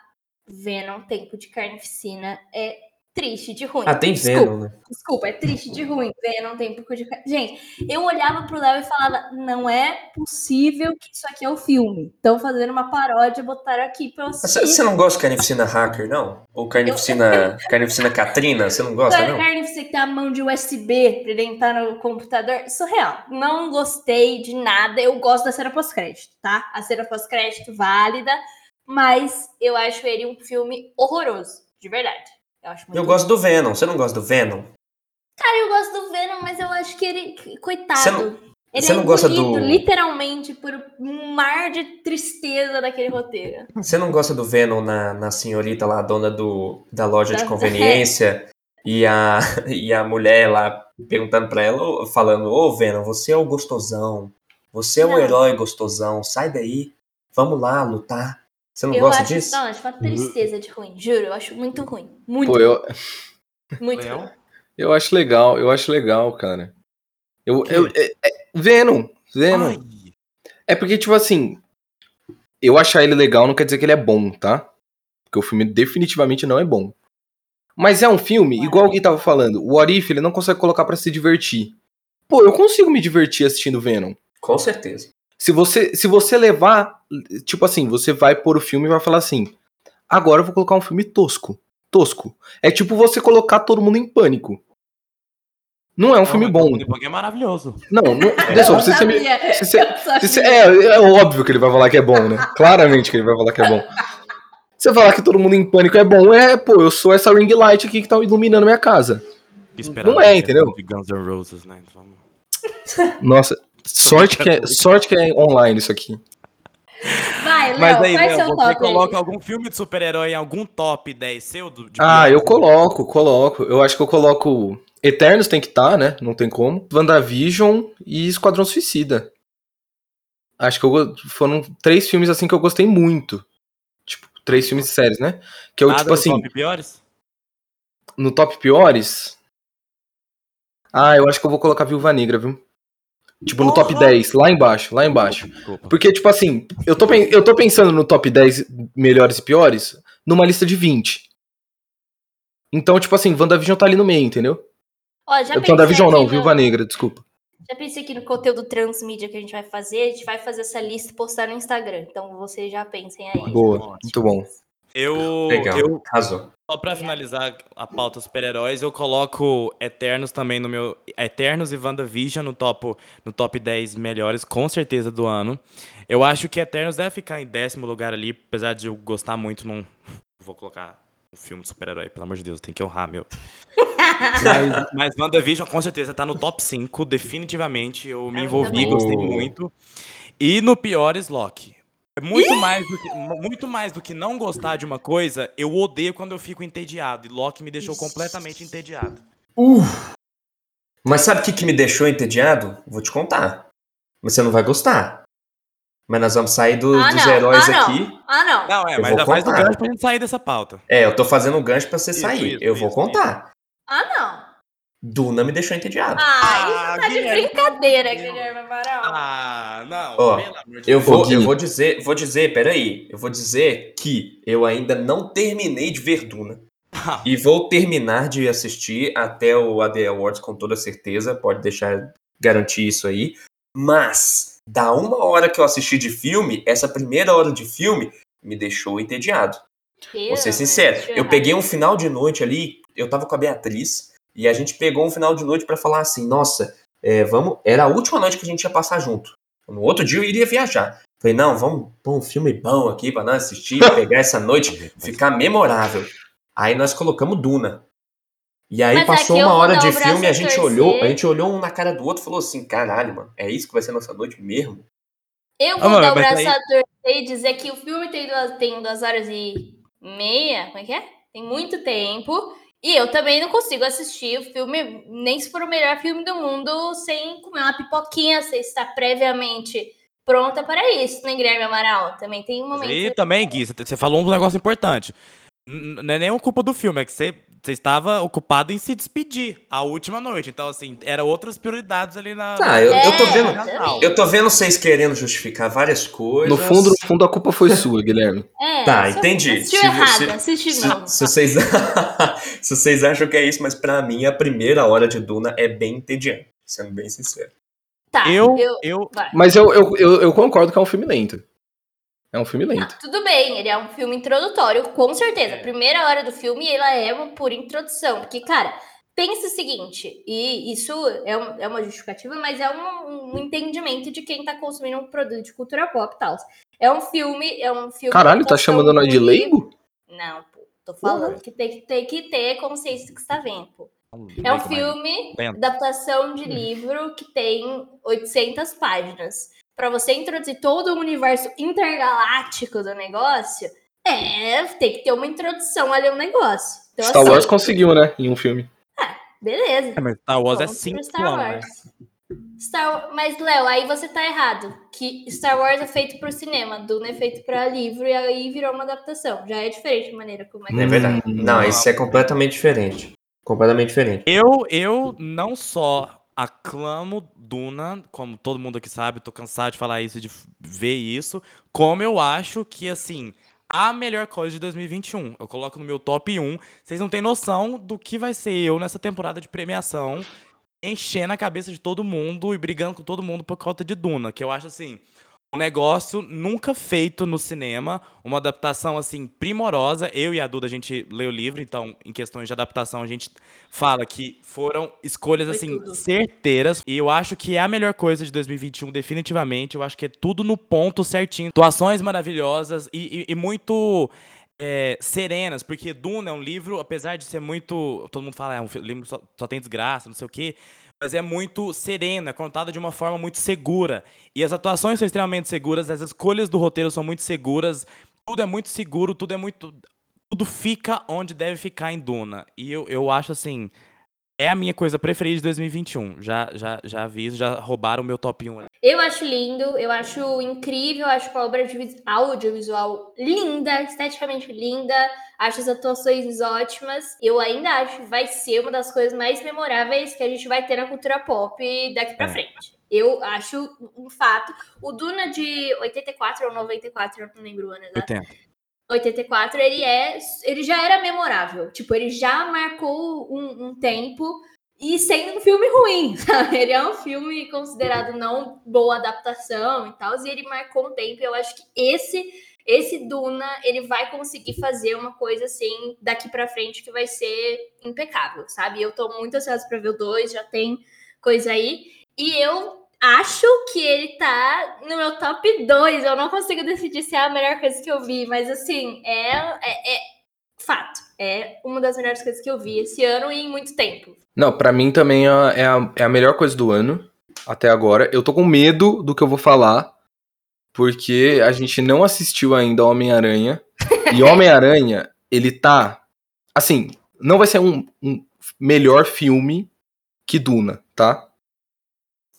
Venom, Tempo de Carnificina é triste de ruim.
Ah, tem
Desculpa.
Venom, né?
Desculpa, é triste de ruim. Venom tem pouco de. Gente, eu olhava pro Léo e falava: não é possível que isso aqui é um filme. Estão fazendo uma paródia, botaram aqui pra eu
Você
assistir.
você não gosta de carnificina hacker, não? Ou carnificina, carnificina Katrina? Você não gosta,
Cara,
não?
carne você tem a mão de USB pra ele entrar no computador. Surreal. Não gostei de nada. Eu gosto da cena pós-crédito, tá? A cena pós-crédito válida, mas eu acho ele um filme horroroso, de verdade. Eu acho muito
Eu gosto do Venom. Você não gosta do Venom?
Cara, eu gosto do Venom, mas eu acho que ele. Coitado.
Você não-
ele
você
é
não gosta do-
literalmente, por um mar de tristeza daquele roteiro.
Você não gosta do Venom na, na senhorita lá, dona do, da loja de
Da-
conveniência? E a, e a mulher lá perguntando pra ela, falando: Ô Venom, você é o gostosão. Você é o
Não.
herói gostosão. Sai daí. Vamos lá lutar. Você não
eu
gosta
acho,
disso?
não, eu acho uma tristeza de ruim, juro, eu acho muito ruim. Muito,
Pô, eu,
muito ruim.
eu acho legal, eu acho legal, cara. Eu, eu, é, é- Venom, Venom.
Ai,
É porque, tipo assim, eu achar ele legal não quer dizer que ele é bom, tá? Porque o filme definitivamente não é bom. Mas é um filme, igual o Gui tava falando, o Arif ele não consegue colocar pra se divertir. Pô, eu consigo me divertir assistindo Venom.
Com certeza.
Se você, se você levar, tipo assim, você vai pôr o filme e vai falar assim: agora eu vou colocar um filme tosco. Tosco. É tipo você colocar todo mundo em pânico. Não é um filme bom.
O Punk é maravilhoso.
Não, não.
Eu
Pessoal, se você
sabia,
você- se você- é, é óbvio que ele vai falar que é bom, né? Claramente que ele vai falar que é bom. Você falar que todo mundo em pânico é bom, é, pô, eu sou essa ring light aqui que tá iluminando minha casa. Não é, entendeu?
De Guns N' Roses, né? Então,
Nossa, sorte que é, sorte que é online isso aqui.
Vai, Léo,
Mas aí,
faz
Léo,
seu
você
top aí.
coloca algum filme de super-herói em algum top 10 seu? Do,
Ah, eu coloco, coloco. Eu acho que eu coloco. Eternos tem que estar, né? Não tem como. WandaVision e Esquadrão Suicida. Acho que eu, foram três filmes assim que eu gostei muito. Tipo, três filmes sérios, né? Que eu,
Nada
tipo
no
assim,
top piores?
no top piores. Ah, eu acho que eu vou colocar Viúva Negra, viu? Tipo, no top
Porra!
10, lá embaixo, lá embaixo. Porque, tipo assim, eu tô, eu tô pensando no top 10 melhores e piores numa lista de 20. Então, tipo assim, WandaVision tá ali no meio, entendeu?
Ó, já pensei
WandaVision não,
no-
Viúva Negra, desculpa.
Já pensei aqui no conteúdo transmídia que a gente vai fazer. A gente vai fazer essa lista e postar no Instagram. Então vocês já pensem aí.
Boa, muito bom.
Eu,
Legal.
eu
Arrasou.
só pra finalizar a pauta super-heróis, eu coloco Eternos também no meu. Eternos e WandaVision no top, no top 10 melhores, com certeza, do ano. Eu acho que Eternos deve ficar em décimo lugar ali, apesar de eu gostar muito, não vou colocar um filme de super-herói, pelo amor de Deus, tem que honrar, meu. Mas, mas WandaVision com certeza tá no top 5, definitivamente. Eu me envolvi, gostei muito. E no piores, Loki. É muito mais, do que, muito mais do que não gostar de uma coisa, eu odeio quando eu fico entediado. E Loki me deixou completamente entediado.
Uh. Mas sabe o que, que me deixou entediado? Vou te contar. Mas você não vai gostar. Mas nós vamos sair do-
Ah,
dos
não.
heróis
ah, não.
aqui.
Ah, não.
Não, é,
Eu
mas
vou
já faz o
contar.
gancho pra gente sair dessa pauta.
É, eu tô fazendo um gancho pra você
Isso,
sair.
isso,
eu vou
isso,
contar.
Ah, não.
Duna me deixou entediado.
Ah,
Ah,
isso tá de
Guilherme,
brincadeira. Guilherme Amaral.
Ah, não.
Ó, Eu vou, eu vou dizer, vou dizer, peraí. Eu vou dizer que eu ainda não terminei de ver Duna. E vou terminar de assistir até o AD Awards com toda certeza. Pode deixar garantir isso aí. Mas, da uma hora que eu assisti de filme, essa primeira hora de filme me deixou entediado. Vou ser sincero. Eu peguei um final de noite ali, eu tava com a Beatriz, e a gente pegou um final de noite pra falar assim, nossa, é, vamos. Era a última noite que a gente ia passar junto. No outro dia eu iria viajar. Falei, não, vamos pôr um filme bom aqui pra nós assistir, pegar essa noite, ficar memorável. Aí nós colocamos Duna. E aí
Mas
passou uma hora de filme, a
a
gente
torcer.
olhou, a gente olhou um na cara do outro e falou assim, caralho, mano, é isso que vai ser nossa noite mesmo?
Eu
Ah,
vou
mano,
dar o braço
aí-
a torcer e dizer que o filme tem duas, tem duas horas e meia. Como é que é? Tem muito tempo. E eu também não consigo assistir o filme, nem se for o melhor filme do mundo, sem comer uma pipoquinha, sem estar previamente pronta para isso, né, Guilherme Amaral? Também tem um momento.
E também, Gui, você- falou um negócio importante. Não é nem culpa do filme, é que você, você estava ocupado em se despedir a última noite. Então, assim, eram outras prioridades ali na.
Tá, eu, eu tô
É,
vendo.
também.
Eu tô vendo vocês querendo justificar várias coisas.
No fundo, no fundo, a culpa foi sua, Guilherme.
É,
Tá, entendi.
Assistiu
Se
errado, assiste de
Se, se vocês, se vocês acham que é isso, mas pra mim a primeira hora de Duna é bem entediante, sendo bem sincero.
Tá,
Eu,
eu,
eu.
Mas eu, eu, eu, eu concordo que é um filme lento. É um filme lento.
Tudo bem, ele é um filme introdutório, com certeza. A primeira hora do filme, ela é uma pura introdução. Porque, cara, pensa o seguinte, e isso é, um- é uma justificativa, mas é um, um entendimento de quem tá consumindo um produto de cultura pop e tal. É um filme, é um filme...
Caralho, tá chamando nós de leigo?
Não, pô, tô falando que tem, que tem que ter consciência do que você tá vendo, pô. É um filme,
Lento.
adaptação de livro que tem 800 páginas. Pra você introduzir todo o universo intergaláctico do negócio, é, tem que ter uma introdução ali ao negócio. Então,
Star
assim,
Wars conseguiu, né? Em um filme.
beleza.
É, mas Star Wars é
Ponto pro
5
Star
né?
Wars. Star... Mas, Léo, aí você tá errado. Que Star Wars é feito pro cinema, Duna é feito pra livro e aí virou uma adaptação. Já é diferente a maneira como é que
É verdade.
Hum,
Não, isso é completamente diferente. Completamente diferente.
Eu, eu não só aclamo Duna, como todo mundo aqui sabe, tô cansado de falar isso, de ver isso, como eu acho que, assim, a melhor coisa de 2021. Eu coloco no meu top 1. Vocês não têm noção do que vai ser eu nessa temporada de premiação, enchendo a cabeça de todo mundo e brigando com todo mundo por conta de Duna, que eu acho, assim, um negócio nunca feito no cinema, uma adaptação assim primorosa. Eu e a Duda a gente lê o livro, então em questões de adaptação a gente fala que foram escolhas
Foi
assim
tudo.
certeiras e eu acho que é a melhor coisa de 2021 definitivamente. Eu acho que é tudo no ponto certinho, atuações maravilhosas e, e- e muito é, serenas, porque Duna é um livro, apesar de ser muito, todo mundo fala, é um livro só, só tem desgraça, não sei o quê. Mas é muito sereno, é contada de uma forma muito segura. E as atuações são extremamente seguras, as escolhas do roteiro são muito seguras, tudo é muito seguro, tudo é muito. Tudo fica onde deve ficar em Duna. E eu, eu acho assim. É a minha coisa preferida de 2021. Já, já, já aviso, já roubaram o meu top 1. ali.
Eu acho lindo, eu acho incrível, acho uma obra de audiovisual linda, esteticamente linda, acho as atuações ótimas. Eu ainda acho que vai ser uma das coisas mais memoráveis que a gente vai ter na cultura pop daqui pra
É.
frente. Eu acho um fato. O Duna de 84 ou 94, eu não lembro o ano exato.
80.
84, ele é. Ele já era memorável. Tipo, ele já marcou um, um tempo e sendo um filme ruim, sabe? Ele é um filme considerado não boa adaptação e tal, e ele marcou um tempo. Eu acho que esse esse Duna, ele vai conseguir fazer uma coisa assim daqui pra frente que vai ser impecável, sabe? Eu tô muito ansiosa pra ver o 2, já tem coisa aí. E eu acho que ele tá no meu top 2. Eu não consigo decidir se é a melhor coisa que eu vi, mas assim, é, é, é fato. É uma das melhores coisas que eu vi esse ano e em muito tempo.
Não, pra mim também é é a, é a melhor coisa do ano, até agora. Eu tô com medo do que eu vou falar, porque a gente não assistiu ainda Homem-Aranha. E Homem-Aranha, ele tá. Assim, não vai ser um, um melhor filme que Duna, tá?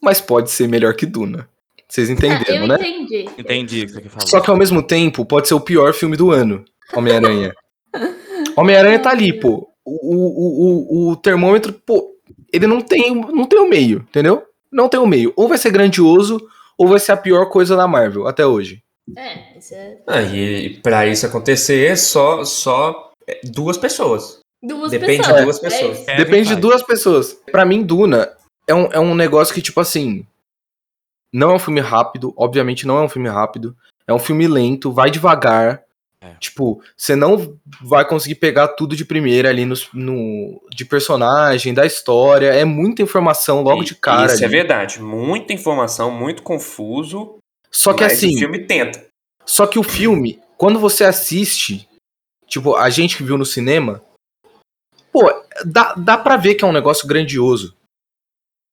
Mas pode ser melhor que Duna. Vocês entenderam,
eu
né?
entendi.
Entendi o que você quer falar.
Só que ao mesmo tempo, pode ser o pior filme do ano, Homem-Aranha. Homem-Aranha tá ali, pô. O, o, o, o termômetro, pô, ele não tem, não tem o meio, entendeu? Não tem o meio. Ou vai ser grandioso, ou vai ser a pior coisa da Marvel até hoje.
É, isso é
Ah, e pra isso acontecer, só, só é, duas pessoas.
duas
Depende
pessoas.
de duas
É
pessoas.
Kevin
Depende de duas pessoas. Pra mim, Duna é um, é um negócio que, tipo assim. Não é um filme rápido, obviamente não é um filme rápido. É um filme lento, vai devagar.
É.
Tipo, você não vai conseguir pegar tudo de primeira ali no, no- de personagem, da história. É muita informação logo de cara.
Isso é
ali.
verdade. Muita informação, muito confuso.
Só que
mas
assim.
o filme tenta.
Só que o filme, quando você assiste, tipo, a gente que viu no cinema, pô, dá, dá pra ver que é um negócio grandioso.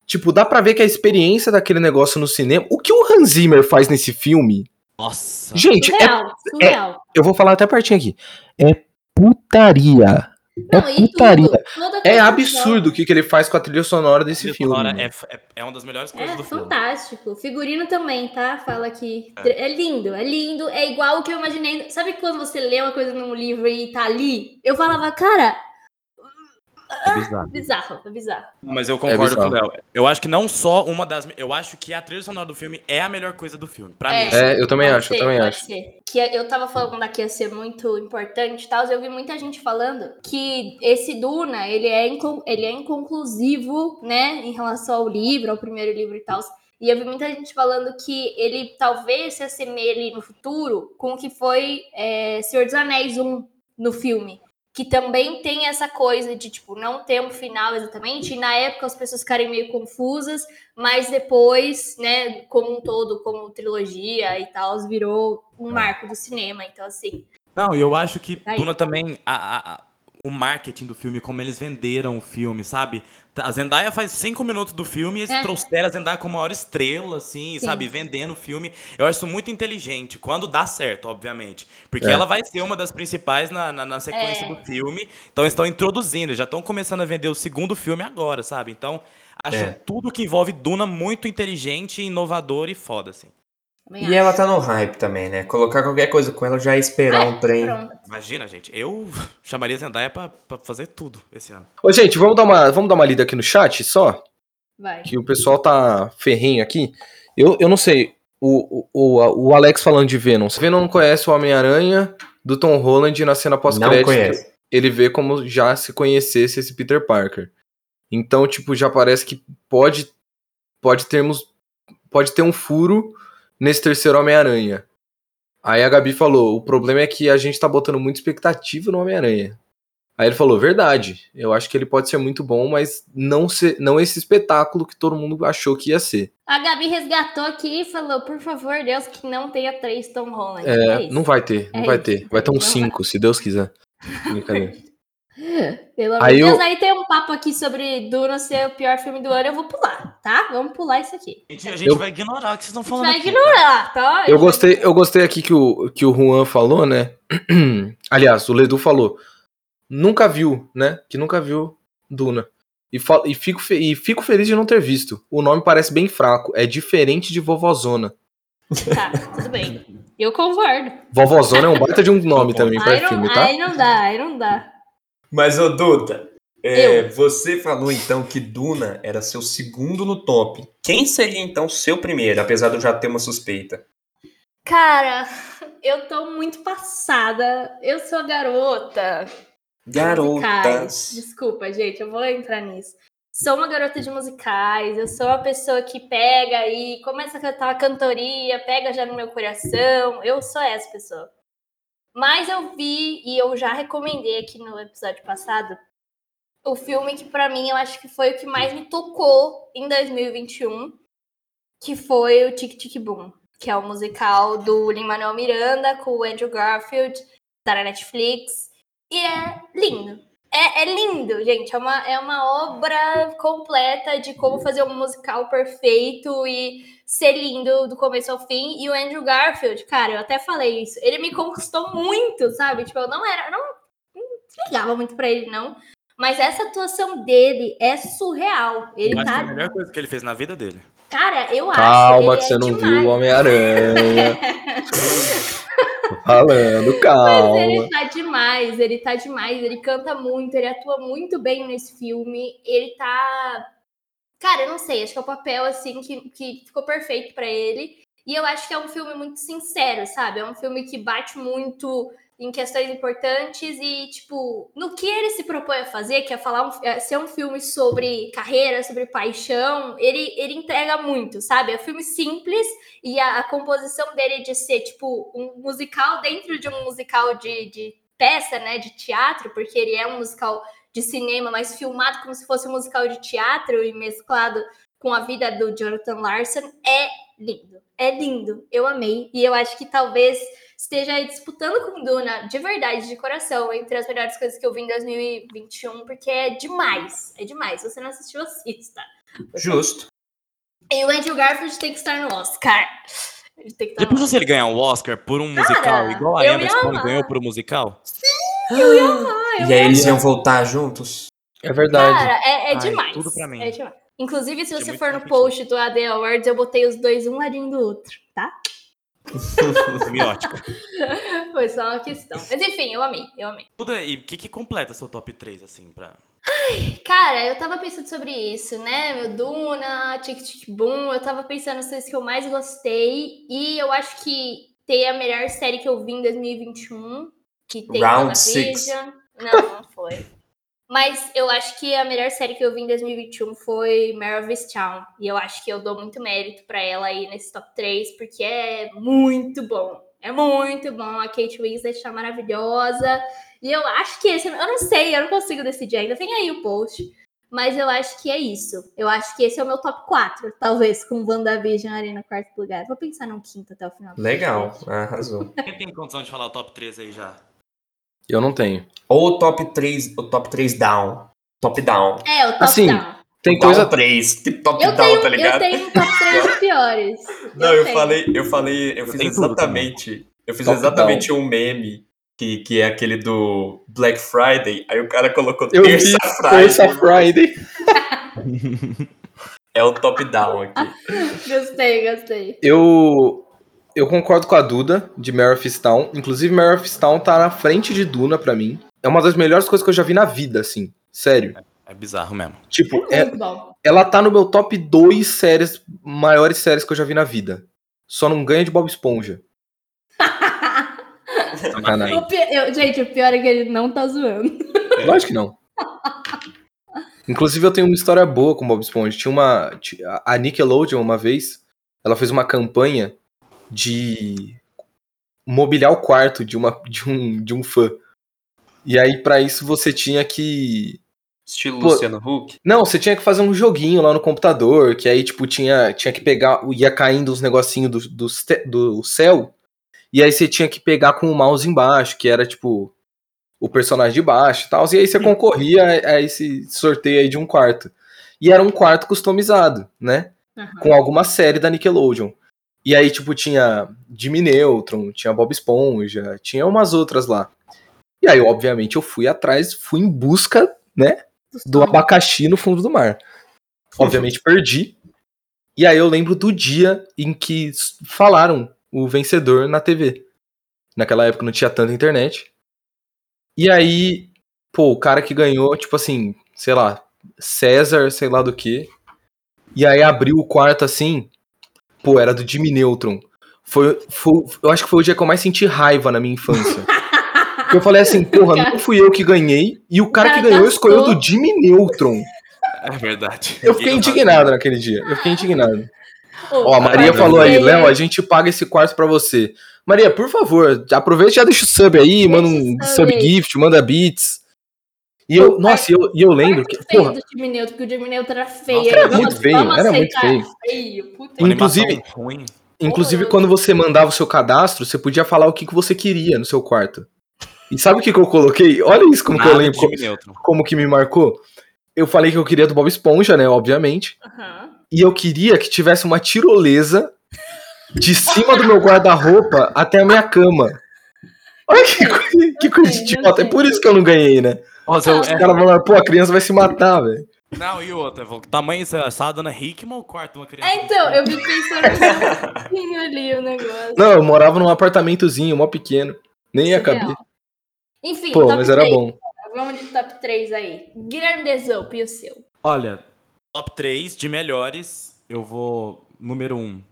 Tipo, dá pra ver que a experiência daquele negócio no cinema. O que o Hans Zimmer faz nesse filme?
Nossa.
Gente, é,
Surreal, surreal.
eu vou falar até pertinho aqui. É putaria.
Não,
é
e
putaria.
tudo, a
É absurdo o que, que ele faz com a trilha sonora desse
Trilha
filme.
sonora é, é, é uma das melhores coisas
É
do filme.
fantástico. Figurino também, tá? Fala aqui. É. lindo, é lindo. É igual o que eu imaginei. Sabe quando você lê uma coisa num livro e tá ali? Eu falava, cara,
É bizarro.
bizarro, é bizarro.
Mas eu concordo com o. Léo. Eu acho que não só uma das. Eu acho que a trilha sonora do filme é a melhor coisa do filme. Pra
É.
mim.
É, eu também
Pode
acho, eu
ser,
também
pode
acho.
ser. Que eu tava falando que ia ser muito importante e tal. Eu vi muita gente falando que esse Duna, ele é, ele é inconclusivo, né? Em relação ao livro, ao primeiro livro e tal. E eu vi muita gente falando que ele talvez se assemelhe no futuro com o que foi é, Senhor dos Anéis 1 no filme. Que também tem essa coisa de, tipo, não ter um final exatamente. E na época as pessoas ficarem meio confusas mas depois, né, como um todo, como trilogia e tal, virou um marco do cinema. Então, assim,
Não, e eu acho que. Duna também. a- a- a- o marketing do filme, como eles venderam o filme, sabe? A Zendaya faz cinco minutos do filme e eles
É.
trouxeram a Zendaya como a maior estrela, assim,
Sim.
sabe? Vendendo o filme. Eu acho isso muito inteligente, quando dá certo, obviamente. Porque
É.
ela vai ser uma das principais na, na, na sequência
É.
do filme. Então eles estão introduzindo, já estão começando a vender o segundo filme agora, sabe? Então, acho
É.
tudo que envolve Duna muito inteligente, inovador e foda, assim.
Também
E
acho.
ela tá no hype também, né? Colocar qualquer coisa com ela já é esperar um trem.
Pronto.
Imagina, gente, eu chamaria a Zendaya pra, pra fazer tudo esse ano.
Ô, gente, vamos dar, uma, vamos dar uma lida aqui no chat só?
Vai.
que o pessoal tá ferrenho aqui. Eu, eu não sei, o, o, o Alex falando de Venom. Se Venom não conhece o Homem-Aranha do Tom Holland na cena
Não
pós-crédito,
conhece.
ele vê como já se conhecesse esse Peter Parker. Então, tipo, já parece que pode pode termos pode ter um furo nesse terceiro Homem-Aranha. Aí a Gabi falou: "O problema é que a gente tá botando muita expectativa no Homem-Aranha". Aí ele falou: "Verdade. Eu acho que ele pode ser muito bom, mas não ser, não esse espetáculo que todo mundo achou que ia ser".
A Gabi resgatou aqui e falou, por favor, Deus, que não tenha três Tom Holland.
É,
isso.
não vai ter, não
É
vai
isso.
ter. Vai ter uns
Não
cinco, se Deus quiser. Brincadeira.
Pelo amor
Aí
de Deus,
eu-
aí tem um papo aqui sobre Duna ser o pior filme do ano, eu vou pular, tá? Vamos pular isso aqui.
Gente, a gente
Eu-
vai ignorar o que vocês estão
A gente
falando
vai
aqui.
ignorar, tá?
Eu gostei, eu gostei aqui que o, que o Juan falou, né? Aliás, o Ledu falou. Nunca viu, né? Que nunca viu Duna. E, e fico, fe- e fico feliz de não ter visto. O nome parece bem fraco. É diferente de Vovozona.
Tá, tudo bem. Eu concordo.
Vovozona é um baita de um nome também
Aí
pra
não,
filme, tá?
aí não dá, aí não dá.
Mas, ô Duda, é, você falou então que Duna era seu segundo no top. Quem seria então seu primeiro, apesar de eu já ter uma suspeita?
Cara, eu tô muito passada. Eu sou garota.
Garotas.
Desculpa, gente, eu vou entrar nisso. Sou uma garota de musicais, eu sou uma pessoa que pega e começa a cantar uma cantoria, pega já no meu coração. Eu sou essa pessoa. Mas eu vi e eu já recomendei aqui no episódio passado o filme que pra mim eu acho que foi o que mais me tocou em 2021, que foi o Tic Tic Boom, que é o musical do Lin-Manuel Miranda com o Andrew Garfield, tá na Netflix, e é lindo. É, é lindo, gente. É uma, é uma obra completa de como fazer um musical perfeito e ser lindo do começo ao fim. E o Andrew Garfield, cara, eu até falei isso. Ele me conquistou muito, sabe? Tipo, eu não era. Eu não, não ligava muito pra ele, não. Mas essa atuação dele é surreal. Ele
acho
tá.
é a melhor coisa que ele fez na vida dele.
Cara, eu acho.
Calma
ele
que você
é
não
demais.
viu o Homem-Aranha. Tô falando,
Mas
calma.
ele tá demais, ele tá demais, ele canta muito, ele atua muito bem nesse filme, ele tá. Cara, eu não sei, acho que é o papel assim que, que ficou perfeito pra ele. E eu acho que é um filme muito sincero, sabe? É um filme que bate muito em questões importantes e, tipo, no que ele se propõe a fazer, que é falar um, é ser um filme sobre carreira, sobre paixão, ele, ele entrega muito, sabe? É um filme simples e a, a composição dele de ser, tipo, um musical dentro de um musical de, de peça, né? De teatro, porque ele é um musical de cinema, mas filmado como se fosse um musical de teatro e mesclado com a vida do Jonathan Larson, é lindo. É lindo. Eu amei. E eu acho que talvez esteja aí disputando com Duna, de verdade, de coração, entre as melhores coisas que eu vi em 2021, porque é demais. É demais. Se você não assistiu, assista.
Justo.
E o Andrew Garfield tem que estar no Oscar. Ele tem que estar no
Depois se ele ganhar um Oscar por um musical, igual a
eu
Emma
ia
Stone
amar.
ganhou por um musical,
Oscar.
E aí eles iam voltar juntos?
É verdade.
Cara, é, é
Ai,
demais.
tudo pra mim.
É demais. Inclusive, se
Tinha
você for no post do AD Awards, eu botei os dois um ladinho do outro, tá?
semiótica.
Foi só uma questão. Mas enfim, eu amei, eu amei.
Tudo aí, o que, que completa seu top 3, assim, pra.
Cara, eu tava pensando sobre isso, né? Meu Duna, Tic Tic Boom, eu tava pensando nas coisas que eu mais gostei. E eu acho que tem a melhor série que eu vi em 2021, que tem
Round six.
WandaVision. Não, não foi. Mas eu acho que a melhor série que eu vi em 2021 foi Mare of Easttown. E eu acho que eu dou muito mérito pra ela aí nesse top 3, porque é muito bom. É muito bom. A Kate Winslet tá maravilhosa. E eu acho que esse. Eu não sei, eu não consigo decidir ainda. Tem aí o post. Mas eu acho que é isso. Eu acho que esse é o meu top 4, talvez, com WandaVision ali no quarto lugar. Vou pensar num quinto até o final. do
Legal,
podcast.
arrasou.
Quem tem condição de falar o top 3 aí já?
Eu não tenho.
Ou o top 3, o top 3 down. Top down.
É, o top
Assim,
down.
Tem
down
coisa.
3. Que top
Eu
down,
tenho,
tá
eu
ligado?
tenho um top 3 de piores.
Não, eu,
tenho.
falei, eu falei, eu fiz
tenho tudo
exatamente. Eu fiz
Top
exatamente um meme que, que é aquele do Black Friday. Aí o cara colocou
Eu vi
Terça Friday.
Terça Friday.
É o top down aqui.
Gostei, gostei.
Eu, eu concordo com a Duda de Mare of Easttown. Inclusive, Mare of Easttown tá na frente de Duna pra mim. É uma das melhores coisas que eu já vi na vida, assim. Sério.
É bizarro mesmo.
Tipo, é, ela tá no meu top 2 séries, maiores séries que eu já vi na vida. Só não ganha de Bob Esponja. Sacanagem.
O eu- gente, o pior é que ele não tá zoando.
Lógico que não. Inclusive, eu tenho uma história boa com Bob Esponja. Tinha uma. A Nickelodeon, uma vez, ela fez uma campanha de mobiliar o quarto de, uma, de, um, de um fã. E aí, pra isso, você tinha que.
Estilo
Pô.
Luciano Huck.
Não, você tinha que fazer um joguinho lá no computador, que aí, tipo, tinha, tinha que pegar. Ia caindo os negocinhos do, do, do céu. E aí você tinha que pegar com o mouse embaixo, que era, tipo, o personagem de baixo e tal. E aí você concorria a, a esse sorteio aí de um quarto. E era um quarto customizado, né?
Aham.
Com alguma série da Nickelodeon. E aí, tipo, tinha Jimmy Neutron, tinha Bob Esponja, tinha umas outras lá. E aí, obviamente, eu fui atrás, fui em busca, né? do abacaxi no fundo do mar. Obviamente perdi. E aí eu lembro do dia em que falaram o vencedor na TV. Naquela época não tinha tanta internet. E aí, pô, o cara que ganhou, tipo assim, sei lá, César, sei lá do que. E aí abriu o quarto assim, pô, era do Jimmy Neutron. Foi, foi, eu acho que foi o dia que eu mais senti raiva na minha infância. Eu falei assim, porra, não fui eu que ganhei, e o cara que
Cara,
ganhou escolheu do Jimmy Neutron.
É verdade.
Eu fiquei indignado naquele dia. Eu fiquei indignado. Ó, a Maria
Quarto
falou aí. Léo, a gente paga esse quarto pra você. Maria, por favor, aproveita e já deixa o sub aí,
Deixa
manda um
sub
sub gift, manda beats. E eu, nossa, e eu, e eu lembro que,
feio
porra,
do Jimmy Neutron, porque o Jimmy Neutron era feio.
Nossa, era
muito feio, era muito
feio. Que
Inclusive-
ruim.
inclusive quando você mandava o seu cadastro, você podia falar o que, que você queria no seu quarto. E sabe o que, que eu coloquei? Olha isso como que eu
Nada
lembro,
Neutron.
como que me marcou. Eu falei que eu queria do Bob Esponja, né, obviamente.
Aham.
E eu queria que tivesse uma tirolesa de cima do meu guarda-roupa até a minha cama. Olha que, coisa- que coisa idiota. É por isso que eu não ganhei, né?
Nossa, eu,
Os caras falaram, pô, a criança vai se matar, velho.
Não, e outra, o tamanho, você sala dona Hickman ou quarto de uma criança?
É, então, eu vi pensando um pouquinho ali o negócio.
Não, eu morava num apartamentozinho, mó pequeno. Nem ia caber.
Enfim,
Pô,
top
mas era
3.
bom.
Vamos de top 3 aí. Guilherme Desope, e o seu?
Olha, top 3 de melhores, eu vou. Número 1,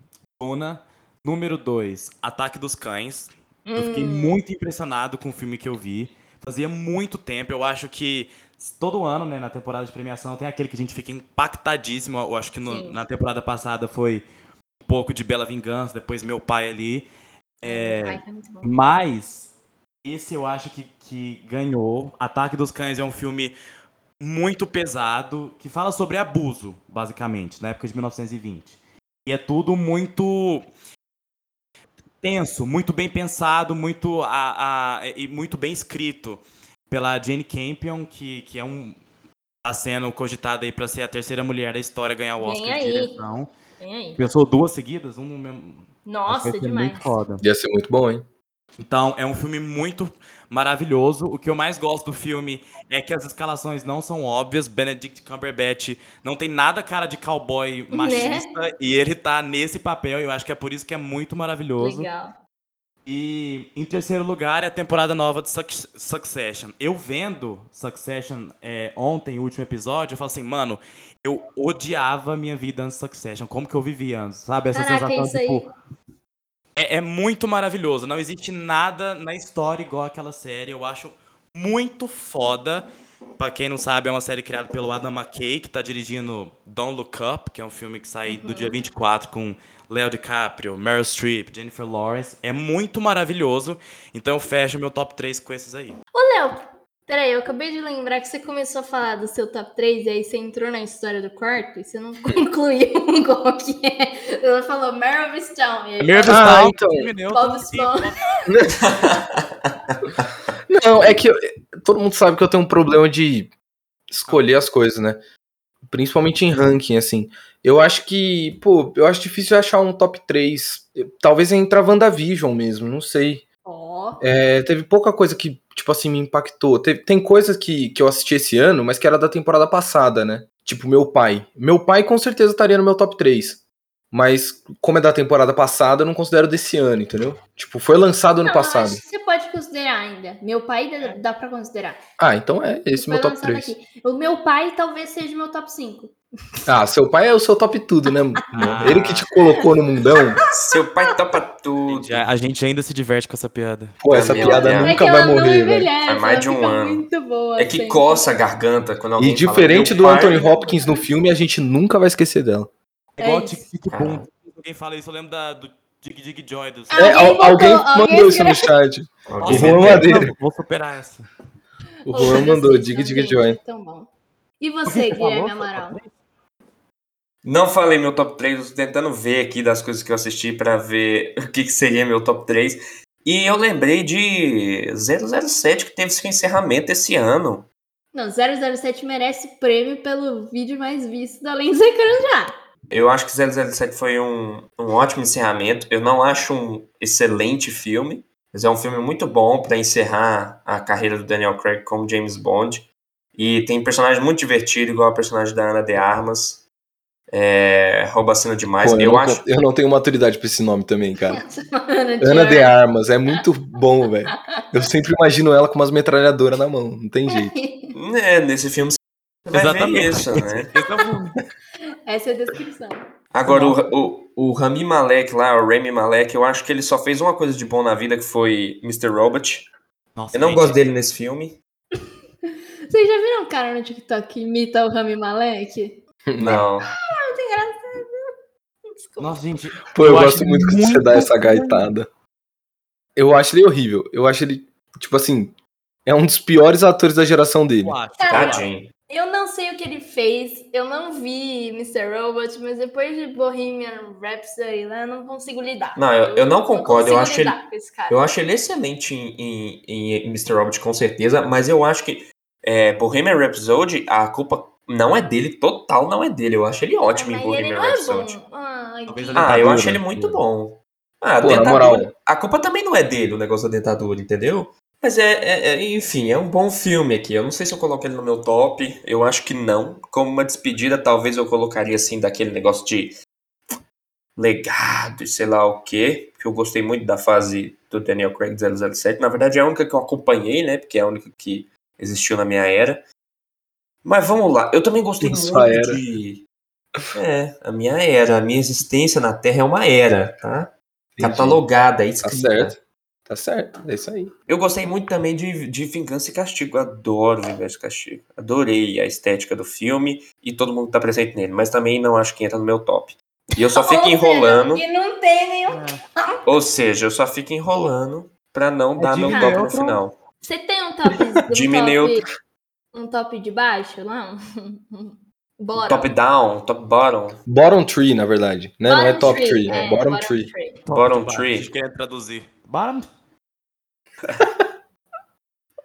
Luna. Número 2, Ataque dos Cães. Eu fiquei
Hum.
muito impressionado com o filme que eu vi. Fazia muito tempo. Eu acho que todo ano, né, na temporada de premiação, tem aquele que a gente fica impactadíssimo. Eu acho que no- na temporada passada foi um pouco de Bela Vingança, depois Meu Pai ali. É,
Ai, tá.
Mas esse eu acho que, que ganhou. Ataque dos Cães é um filme muito pesado, que fala sobre abuso, basicamente, na época de 1920. E é tudo muito tenso, muito bem pensado, muito a, a- e muito bem escrito pela Jane Campion, que, que é um tá sendo cogitada aí para ser a terceira mulher da história a ganhar o
Vem
Oscar de
aí.
direção.
Vem aí.
Pensou duas seguidas, um no mesmo.
Nossa, demais.
muito foda.
Ia ser muito bom, hein?
Então, é um filme muito maravilhoso. O que eu mais gosto do filme é que as escalações não são óbvias. Benedict Cumberbatch não tem nada cara de cowboy machista e ele tá nesse papel. Eu acho que é por isso que é muito maravilhoso.
Legal.
E em terceiro lugar é a temporada nova de Suc- Succession. Eu vendo Succession é, ontem, o último episódio, eu falo assim, mano, eu odiava a minha vida antes de Succession. Como que eu vivia antes? Sabe? Essa
Caraca,
sensação,
isso aí.
É, é muito maravilhoso. Não existe nada na história igual aquela série. Eu acho muito foda. Pra quem não sabe, é uma série criada pelo Adam McKay, que tá dirigindo Don't Look Up, que é um filme que sai do dia 24 com Leo DiCaprio, Meryl Streep, Jennifer Lawrence. É muito maravilhoso. Então eu fecho meu top 3 com esses aí.
Peraí, eu acabei de lembrar que você começou a falar do seu top 3 e aí você entrou na história do quarto e você não concluiu qual que é. Você falou Meryl Stone. E aí
Primeiro
Ah,
Stone,
então.
Bob
e-
Esponja.
Não, é que eu- todo mundo sabe que eu tenho um problema de escolher as coisas, né? Principalmente em ranking, assim. Eu acho que, pô, eu acho difícil achar um top 3. Talvez entre a WandaVision mesmo, não sei.
Ó,
É, teve pouca coisa que, tipo assim, me impactou. Teve- tem coisas que, que eu assisti esse ano, mas que era da temporada passada, né? Tipo, meu pai. Meu pai com certeza estaria no meu top 3. Mas, como é da temporada passada, eu não considero desse ano, entendeu? Tipo, foi lançado ano
não,
passado.
acho que você pode considerar ainda. Meu pai dá, dá pra considerar.
Ah, então é esse
Foi
meu top
lançado
3.
aqui. O meu pai talvez seja o meu top 5.
Ah, seu pai é o seu top tudo, né?
Ah.
Ele que te colocou no mundão.
Seu pai topa tudo.
A gente ainda se diverte com essa piada.
Pô, essa
Meu
piada
Deus.
é
nunca vai morrer, velho.
Faz mais de um ano.
Muito boa.
É que
sempre.
coça a garganta quando alguém
E diferente
fala,
do
"Meu pai-"
Anthony Hopkins no filme, a gente nunca vai esquecer dela.
É igual
É
Tic. Tic Boom. Alguém fala isso, eu lembro da, do Dig Dig Joy. Dos...
É,
Alguém botou-
mandou isso no chat.
Alguém
O Juan. Madeira.
Vou superar essa.
O Juan mandou,
são
diga,
gente,
Joy.
Tão bom. E você, Guilherme Amaral?
Não falei meu top 3, eu tô tentando ver aqui das coisas que eu assisti pra ver o que, que seria meu top 3. E eu lembrei de 007 que teve seu encerramento esse ano.
Não, 007 merece prêmio pelo vídeo mais visto da Ecrãs já.
Eu acho que 007 foi um, um ótimo encerramento. Eu não acho um excelente filme, mas é um filme muito bom pra encerrar a carreira do Daniel Craig como James Bond. E tem personagem muito divertido, igual a personagem da Ana de Armas. É, rouba a cena demais.
Pô, eu,
eu
não,
acho.
eu não tenho maturidade pra esse nome também, cara.
Ana
Ana de Armas, é muito bom, velho. Eu sempre imagino ela com umas metralhadoras na mão, não tem jeito.
É, nesse filme você vai
Exatamente.
ver isso, né?
É.
Essa é a descrição.
Agora, o, o, o Rami Malek lá, o Rami Malek, eu acho que ele só fez uma coisa de bom na vida, que foi Mr. Robot.
Nossa,
Eu não
gente,
gosto dele nesse filme.
Vocês já viram um cara no TikTok que imita o Rami Malek?
Não.
Nossa, gente.
Pô, eu,
acho
gosto muito quando você dá essa gaitada. Eu acho ele horrível. Eu acho ele, tipo assim, é um dos piores atores da geração dele.
Eu
Tadinho.
Eu não sei o que ele fez, eu não vi Mr. Robot, mas depois de Bohemian Rhapsody lá, eu não consigo lidar.
Não, eu- eu não concordo, eu
consigo
acho ele-. Eu acho ele excelente em, em, em Mr. Robot, com certeza, mas eu acho que é, Bohemian Rhapsody, a culpa não é dele, total não é dele. Eu acho ele ótimo em
Mas ele
Bohemian
não é
Rhapsody.
bom. Ai,
Talvez
Ah, eu acho ele muito bom. Ah, a
Pô, na
dentadura.
moral.
A culpa também não é dele, o negócio da dentadura, entendeu? Mas é, é- é- enfim, é um bom filme aqui. Eu não sei se eu coloco ele no meu top. Eu acho que não. Como uma despedida, talvez eu colocaria assim daquele negócio de legado e sei lá o quê. Que eu gostei muito da fase do Daniel Craig 007. Na verdade, é a única que eu acompanhei, né? Porque é a única que existiu na minha era. Mas vamos lá. Eu também gostei muito
era.
de. É, a minha era. A minha existência na Terra é uma era, tá?
Entendi.
Catalogada,
Tá
escrita.
certo. Tá certo, é isso aí.
Eu gostei muito também de, de Vingança e Castigo. Adoro Vingança e Castigo. Adorei a estética do filme e todo mundo que tá presente nele. Mas também não acho que entra no meu top. E eu só fico
Ou seja,
enrolando.
Que não tem nenhum.
Ou seja, eu só fico enrolando pra não dar meu top no final.
Você tem um top, um
Jimmy
top,
Neutron.
um top de baixo lá? Bora.
Top down, top bottom.
Bottom tree, na verdade. Né? Não é
Bottom
top tree, é, bottom, tree.
Bottom
Top de
tree.
baixo. Quer traduzir? Bottom?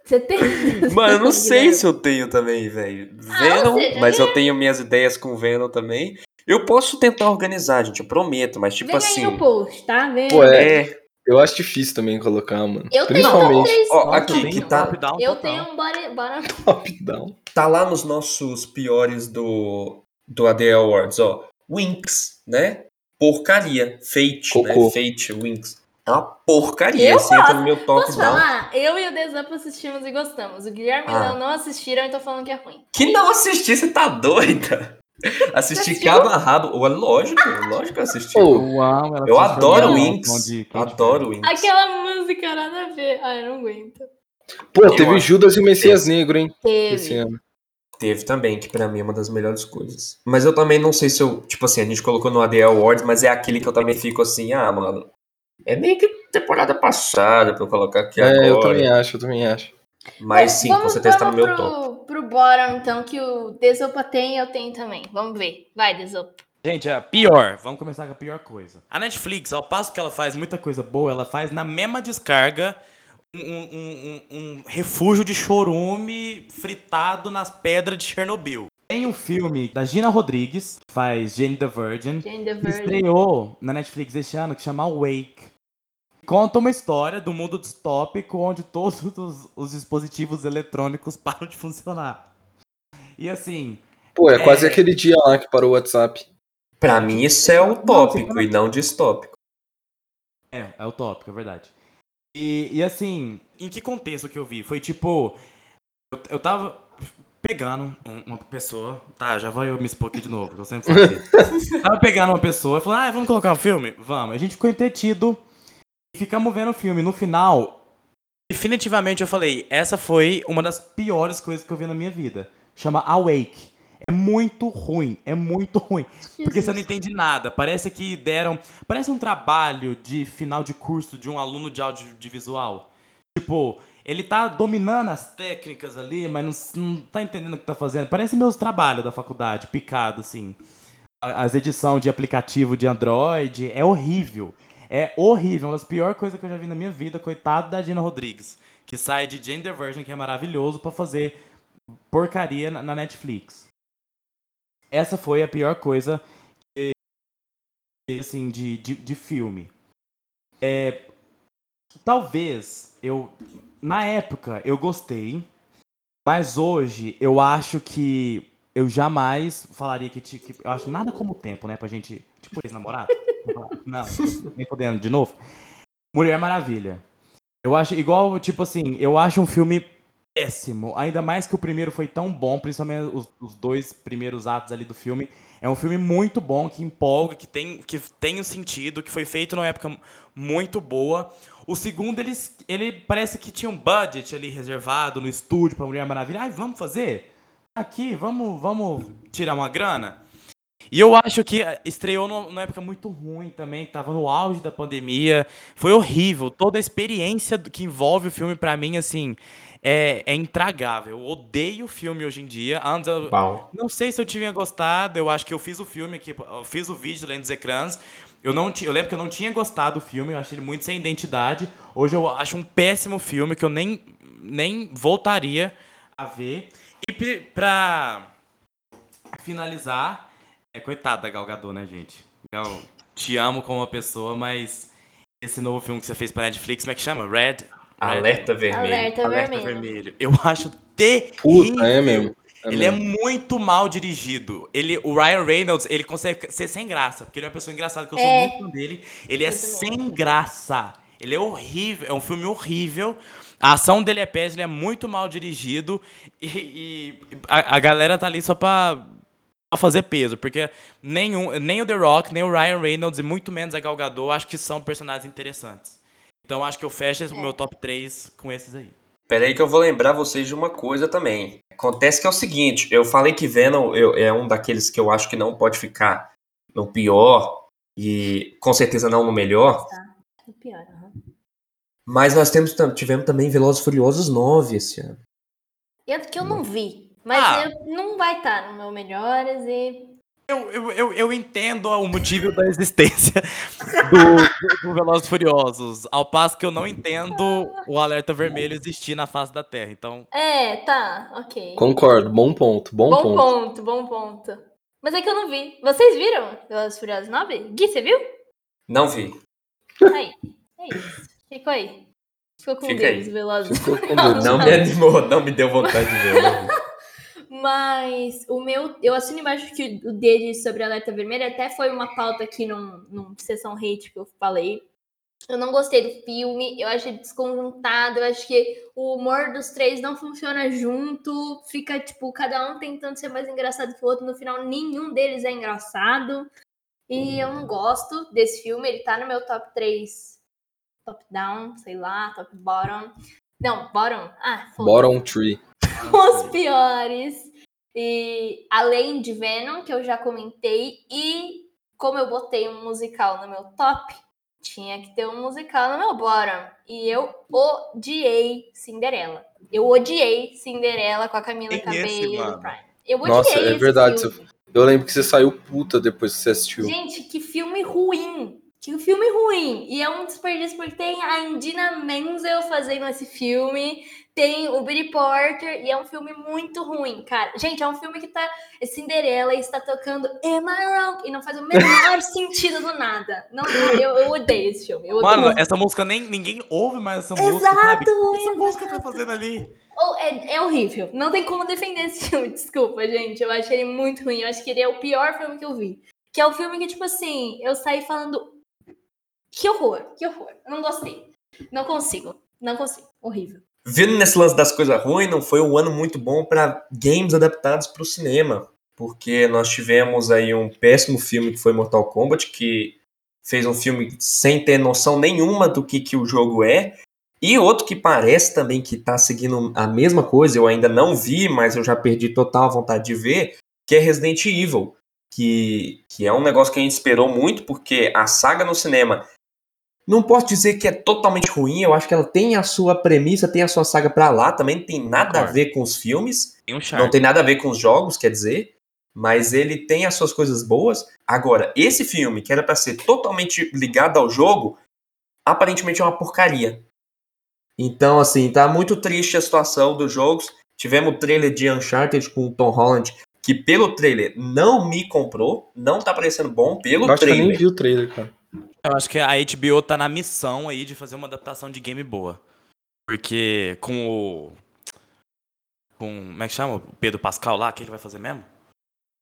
Você tem.
Mano, eu não sei se eu tenho também, velho. Venom,
ou seja,
mas eu tenho minhas ideias com Venom também. Eu posso tentar organizar, gente, eu prometo, mas tipo
Vem
assim.
aí no post, tá? Vem
Pô, é. Eu acho difícil também colocar, mano.
Eu tenho
Principalmente
três.
Ó, aqui, que tá-
top down
Eu
total.
tenho um bora, bora.
top down.
tá lá nos nossos piores do, do AD Awards, ó. Winx, né? Porcaria. Fate,
Cocô.
né? Fate, Winx. É uma porcaria.
Eu
Esse entra no meu top
Posso
down.
falar? Eu e o Desup assistimos e gostamos. O Guilherme e o
Ah.
Não assistiram e tô falando que é ruim.
Que não assisti, você tá doida? Assisti cabo a rabo. Ué, Lógico, lógico que eu assisti.
Eu amo. ela
eu adoro
Katy
Adoro Winx.
Aquela música, nada a ver. Ai, eu não aguento.
Pô,
Eu
teve Judas e o Messias
esse.
Negro, hein?
Teve.
Esse ano.
Teve também, que pra mim é uma das melhores coisas. Mas eu também não sei se eu. Tipo assim, a gente colocou no AD Awards, mas é aquele que eu também fico assim, ah, mano. É meio que temporada passada pra eu colocar aqui
É, eu
agora.
também acho, eu também acho.
Mas sim,
vamos-
com certeza tá no meu
pro,
top.
Pro bottom, então, que o Desopa tem e eu tenho também. Vamos ver. Vai, Desopa.
Gente, a pior. Vamos começar com a pior coisa. A Netflix, ao passo que ela faz muita coisa boa, ela faz na mesma descarga um, um- um- um refúgio de chorume fritado nas pedras de Chernobyl. Tem um filme da Gina Rodrigues, que faz Jane the Virgin,
Jane the
que
Virgin.
estreou na Netflix este ano, que chama Wake. Conta uma história do mundo distópico onde todos os, os dispositivos eletrônicos param de funcionar. E assim,
Pô, é quase
É.
aquele dia lá que parou o WhatsApp.
Pra mim, isso é utópico e não distópico.
É, é o tópico, é verdade. E, e assim, em que contexto que eu vi? Foi tipo. Eu, eu tava pegando um- uma pessoa. Tá, já vou eu me expor aqui de novo, que eu sempre faço isso. Tava pegando uma pessoa e falou, ah, vamos colocar o filme? Vamos. A gente ficou entretido ficamos vendo o filme. No final, definitivamente eu falei, essa foi uma das piores coisas que eu vi na minha vida. Chama Awake. É muito ruim, é muito ruim. Porque você não entende nada. Parece que deram. Parece um trabalho de final de curso de um aluno de audiovisual. Tipo, ele tá dominando as técnicas ali, mas não, não tá entendendo o que tá fazendo. Parece meus trabalhos da faculdade, picado, assim. As edições de aplicativo de Android. É horrível. É horrível. Uma das piores coisas que eu já vi na minha vida. Coitado da Gina Rodrigues. Que sai de Gender Version, que é maravilhoso, pra fazer porcaria na Netflix. Essa foi a pior coisa que, assim, de, de, de filme. É, talvez eu. Na época eu gostei, mas hoje eu acho que eu jamais falaria que, ti- que eu acho nada como o tempo, né? Pra gente. Tipo, ex-namorado. Não, nem podendo de novo. Mulher Maravilha. Eu acho igual, tipo assim, eu acho um filme péssimo. Ainda mais que o primeiro foi tão bom, principalmente os, os dois primeiros atos ali do filme. É um filme muito bom, que empolga, que tem, que tem um sentido, que foi feito numa época muito boa. O segundo, ele, ele parece que tinha um budget ali reservado no estúdio pra Mulher Maravilha. Ai, vamos fazer? Aqui, vamos, vamos tirar uma grana? E eu acho que eh, estreou numa época muito ruim também, tava no auge da pandemia. Foi horrível. Toda a experiência que envolve o filme, pra mim, assim, é, é intragável. Eu odeio o filme hoje em dia. Antes eu, não sei se eu tinha gostado, eu acho que eu fiz o filme aqui, eu fiz o vídeo lendo dos ecrãs. Eu, não eu lembro que eu não tinha gostado do filme, eu achei ele muito sem identidade. Hoje eu acho um péssimo filme que eu nem, nem voltaria a ver. E pra finalizar, é coitado da Gal Gadot, né, gente? Gal, te amo como uma pessoa, mas esse novo filme que você fez pra Netflix, como é que chama? Red?
Alerta vermelho.
Alerta,
Alerta
vermelho.
Vermelho. Eu acho terrível.
Puta, é mesmo. É
Ele é
mesmo.
muito mal dirigido. Ele, o Ryan Reynolds, ele consegue ser sem graça, porque ele é uma pessoa engraçada, que eu sou
É.
muito fã dele. Ele é sem graça. Ele é horrível, é um filme horrível. A ação dele é péssima, ele é muito mal dirigido. E, e a, a galera tá ali só pra, pra fazer peso, porque nenhum, nem o The Rock, nem o Ryan Reynolds, e muito menos a Gal Gadot, acho que são personagens interessantes. Então acho que eu fecho esse- o meu top 3 com esses aí.
Pera aí que eu vou lembrar vocês de uma coisa também. Acontece que é o seguinte, eu falei que Venom eu- é um daqueles que eu acho que não pode ficar no pior e com certeza não no melhor,
É pior, aham.
mas nós temos, tivemos também Velozes e Furiosos 9 esse ano.
Eu, que eu não vi. Mas
Ah.
eu- não vai estar no meu melhores e.
Eu, eu, eu, eu entendo o motivo da existência do, do, do Velozes e Furiosos, ao passo que eu não entendo o alerta vermelho existir na face da Terra. Então,
É, tá, ok.
Concordo, bom ponto, bom,
Bom
ponto.
ponto, bom ponto. Mas é que eu não vi. Vocês viram Velozes e Furiosos 9? Gui, você viu?
Não vi.
Aí, é isso. Ficou aí. Ficou com
Fica
Deus,
aí.
Velozes.
Deus.
Não me animou, não me deu vontade de ver.
Mas o meu, eu assino embaixo que o dele sobre alerta vermelho até foi uma pauta aqui num, num sessão hate que eu falei. Eu não gostei do filme, eu achei desconjuntado, eu acho que o humor dos três não funciona junto, fica tipo, cada um tentando ser mais engraçado que o outro, no final nenhum deles é engraçado. E eu não gosto desse filme, ele tá no meu top 3 top down, sei lá, top bottom. Não, bottom. Ah, foda-se
Bottom tree.
os piores. E além de Venom, que eu já comentei, e como eu botei um musical no meu top, tinha que ter um musical no meu bottom. E eu odiei Cinderela. Eu odiei Cinderela com a Camila
Tem esse,
Cabello
mano.
do Prime. Eu odiei
Nossa, é
esse
verdade,
filme.
Eu lembro que você saiu puta depois que você assistiu.
Gente, que filme ruim. Que filme ruim. E é um desperdício porque tem a Indina Menzel fazendo esse filme. Tem o Billy Porter. E é um filme muito ruim, cara. Gente, é um filme que tá. É Cinderela e está tocando Am I Wrong? E não faz o menor sentido do nada. Não, eu, eu odeio esse filme. Eu
mano,
odeio.
essa música nem ninguém ouve mais essa música,
Exato,
sabe? O que essa
exato.
música tá fazendo ali?
Oh, é, é horrível. Não tem como defender esse filme. Desculpa, gente. Eu achei ele muito ruim. Eu acho que ele é o pior filme que eu vi. Que é o filme que, tipo assim, eu saí falando. Que horror, que horror. Eu não gostei. Não consigo. Não consigo. Horrível.
Vindo nesse lance das coisas ruins, não foi um ano muito bom para games adaptados para o cinema. Porque nós tivemos aí um péssimo filme que foi Mortal Kombat, que fez um filme sem ter noção nenhuma do que, que o jogo é. E outro que parece também que tá seguindo a mesma coisa, eu ainda não vi, mas eu já perdi total vontade de ver, que é Resident Evil. Que, que é um negócio que a gente esperou muito, porque a saga no cinema não posso dizer que é totalmente ruim, eu acho que ela tem a sua premissa, tem a sua saga pra lá, também não tem nada a
Concordo.
ver com os filmes,
Tem um charme.
não tem nada a ver com os jogos, quer dizer, mas ele tem as suas coisas boas. Agora, esse filme, que era pra ser totalmente ligado ao jogo, aparentemente é uma porcaria. Então, assim, tá muito triste a situação dos jogos. Tivemos o trailer de Uncharted com o Tom Holland, que pelo trailer não me comprou, não tá parecendo bom pelo
Eu acho que eu
trailer.
nem vi o trailer, cara.
Eu acho que a HBO tá na missão aí de fazer uma adaptação de game boa. Porque com o. Com. Como é que chama? O Pedro Pascal lá, o que ele vai fazer mesmo?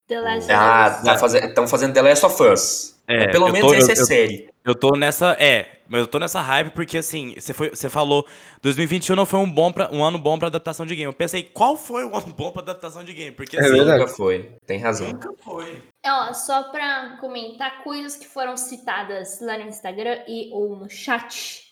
The Last
Ah,
of Us.
tá fazendo, estão fazendo The Last of Us.
É,
Pelo
eu
menos
tô-
esse
eu-
é série.
Eu tô nessa. É, mas eu tô nessa hype porque assim, você, foi, você falou 2021 não foi um, bom pra, um ano bom pra adaptação de game. Eu pensei, qual foi o ano bom pra adaptação de game? Porque
É
assim,
verdade.
Nunca foi. Tem razão.
nunca foi.
Ó, só pra comentar coisas que foram citadas lá no Instagram e ou no chat.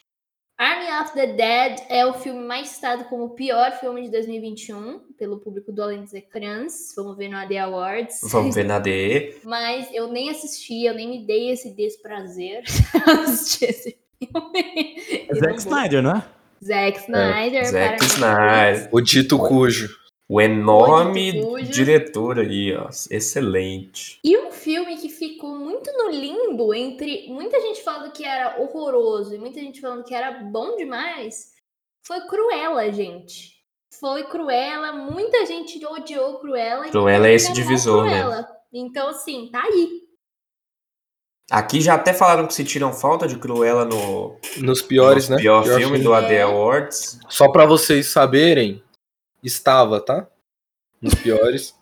Army of the Dead é o filme mais citado como o pior filme de 2021 pelo público do Além dos Ecrãs. Vamos ver no AD Awards.
Vamos ver na DE.
Mas eu nem assisti, eu nem me dei esse desprazer de assistir esse filme.
É Zack Snyder, não é?
Zack Snyder.
Zack
para
Snyder.
O dito cujo.
O enorme diretor aí, ó. Excelente.
E um filme que ficou muito no limbo entre muita gente falando que era horroroso e muita gente falando que era bom demais foi Cruella, gente. Foi Cruella, muita gente odiou Cruella. e
Cruella é esse divisor, né?
Cruella. Então, assim, tá aí.
Aqui já até falaram que se tiram falta de Cruella no,
Nos piores,
no
né?
pior,
Pior
filme
filme.
do AD. Awards.
Só pra vocês saberem, estava, tá? Nos piores.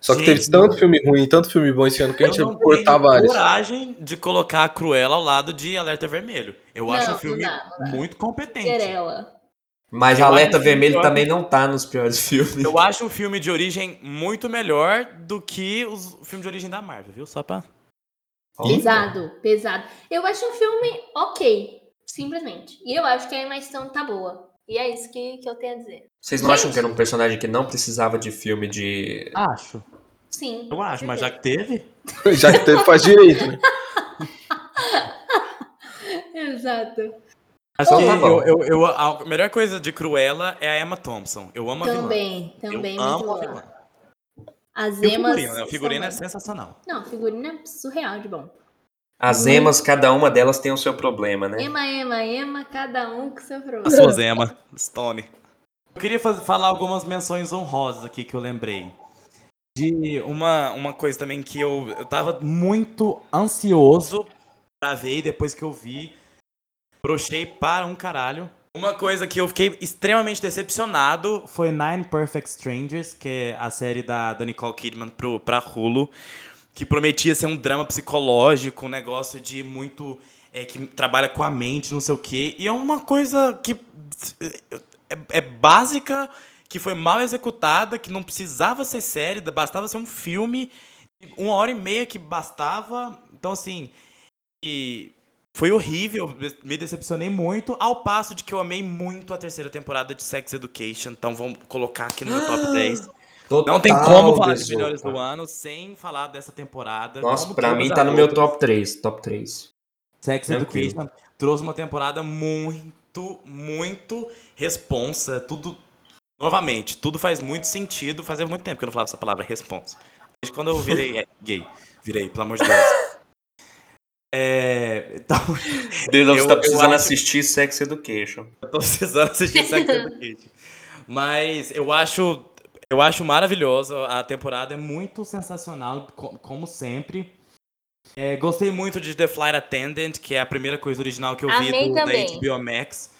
Só que
Gente,
teve tanto filme ruim, tanto filme bom esse ano que a gente
não
que cortar
tenho
vários.
coragem de colocar a Cruella ao lado de Alerta Vermelho. Eu
Não,
acho um
não
filme
dá, não dá.
muito competente.
Querela.
Mas
Eu
Alerta Vermelho
pior.
também não tá nos piores filmes.
Eu acho um filme de origem muito melhor do que os filmes de origem da Marvel, viu? Só pra.
Pesado, pesado. Eu acho um filme ok, simplesmente. E eu acho que a Emma Stone tá boa. E é isso que, que eu tenho a dizer.
Vocês não acham que era um personagem que não precisava de filme de.
Acho.
Sim.
Eu acho, mas já que teve.
Já que teve, faz direito, né?
Exato.
Acho
Então
que
tá
eu, eu, eu- a melhor coisa de Cruella é a Emma Thompson. Eu amo a vilã.
Também, também
eu
muito
amo a vilã.
As
E o
emas.
figurino, né? O figurino é sensacional.
Não, o figurino é surreal de bom.
As emas, cada uma delas tem o seu problema, né?
Ema, ema, ema, cada um com seu
As
problema.
suas Emma Stone. Eu queria faz- falar algumas menções honrosas aqui que eu lembrei. De uma, uma coisa também que eu, eu tava muito ansioso pra ver e depois que eu vi, brochei para um caralho. Uma coisa que eu fiquei extremamente decepcionado foi Nine Perfect Strangers, que é a série da, da Nicole Kidman pro, pra Hulu, que prometia ser um drama psicológico, um negócio de muito. é, que trabalha com a mente, não sei o quê. E é uma coisa que é, é básica, que foi mal executada, que não precisava ser série, bastava ser um filme, uma hora e meia que bastava. Então, assim, e foi horrível, me decepcionei muito, ao passo de que eu amei muito a terceira temporada de Sex Education. Então, vamos colocar aqui no meu top 10. Não tem
Total,
como falar de
Desopa.
melhores do ano sem falar dessa temporada.
Nossa,
Como
pra
todas
mim tá no meu top 3. Top 3.
Sex. Education trouxe uma temporada muito, muito responsa. Tudo. Novamente, tudo faz muito sentido. Fazia muito tempo que eu não falava essa palavra responsa. Desde quando eu virei é, gay. Virei, pelo amor de Deus. É, então,
Deus,
Eu-
você tá precisando
acho-
assistir Sex Education.
eu tô precisando assistir Sex Education. Mas eu acho, eu acho maravilhoso. A temporada é muito sensacional, co- como sempre. É, gostei muito de The Flight Attendant, que é a primeira coisa original que eu vi
Amei
do, da. HBO Max.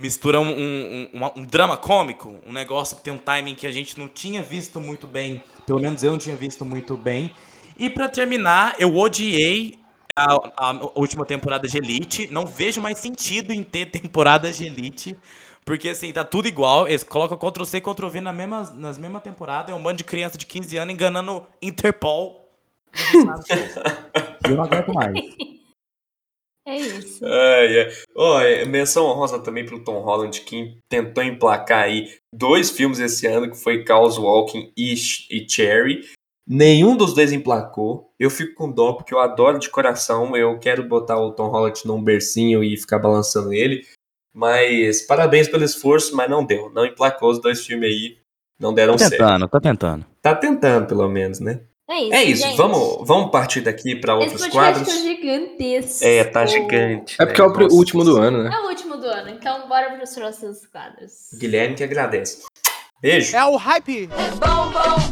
Mistura um, um- um- um drama cômico, um negócio que tem um timing que a gente não tinha visto muito bem. Pelo menos eu não tinha visto muito bem. E pra terminar, eu odiei a, a última temporada de Elite. Não vejo mais sentido em ter temporadas de Elite. Porque assim, tá tudo igual. Eles colocam Ctrl C e Ctrl V na mesma, nas mesmas temporadas. É um bando de criança de 15 anos enganando Interpol. Eu não aguento mais.
É isso.
Ai, é, menção honrosa também pro Tom Holland, que tentou emplacar aí dois filmes esse ano, que foi Chaos Walking e, e Cherry. Nenhum dos dois emplacou. Eu fico com dó, porque eu adoro de coração. Eu quero botar o Tom Holland num bercinho e ficar balançando ele. Mas parabéns pelo esforço, mas não deu. Não emplacou os dois filmes aí. Não deram
Tá
certo.
tentando, tá tentando.
Tá tentando, pelo menos, né?
É isso.
É isso,
gente.
vamos, vamos partir daqui para outros quadros.
tá gigantesco.
É, tá gigante.
É porque é o
Nossa.
último do ano, né?
É o último do ano, então bora para os próximos quadros.
Guilherme que agradece. Beijo.
É o hype.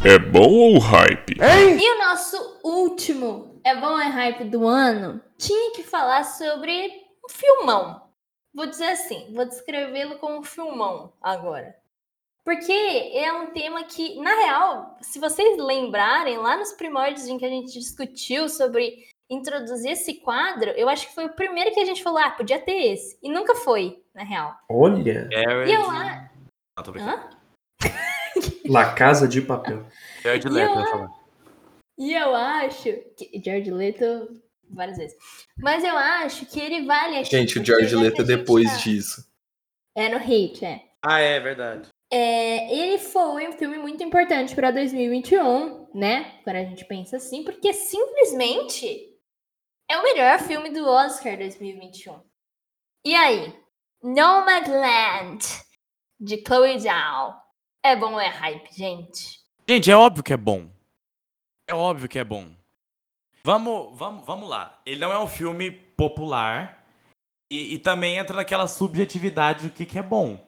É bom ou hype?
E o nosso último É Bom é Hype do ano tinha que falar sobre um filmão. Vou dizer assim, vou descrevê-lo como um filmão agora. Porque é um tema que, na real, se vocês lembrarem, lá nos primórdios em que a gente discutiu sobre introduzir esse quadro, eu acho que foi o primeiro que a gente falou, ah, podia ter esse. E nunca foi, na real.
Olha,
E eu acho.
Não, tô brincando.
Hã?
La Casa de Papel.
Jared Leto,
eu
vai falar.
E eu acho que Jared Leto várias vezes. Mas eu acho que ele vale a
Gente, o George Leto
gente
depois
tá-
disso.
É no Hit, é.
Ah, é verdade.
É, ele foi um filme muito importante para 2021, né? Quando a gente pensa assim, porque simplesmente é o melhor filme do Oscar 2021. E aí? Nomadland, de Chloe Zhao. É bom ou é hype, gente?
Gente, é óbvio que é bom. É óbvio que é bom. Vamos, vamos, vamos lá. Ele não é um filme popular e, e também entra naquela subjetividade do que, que é bom.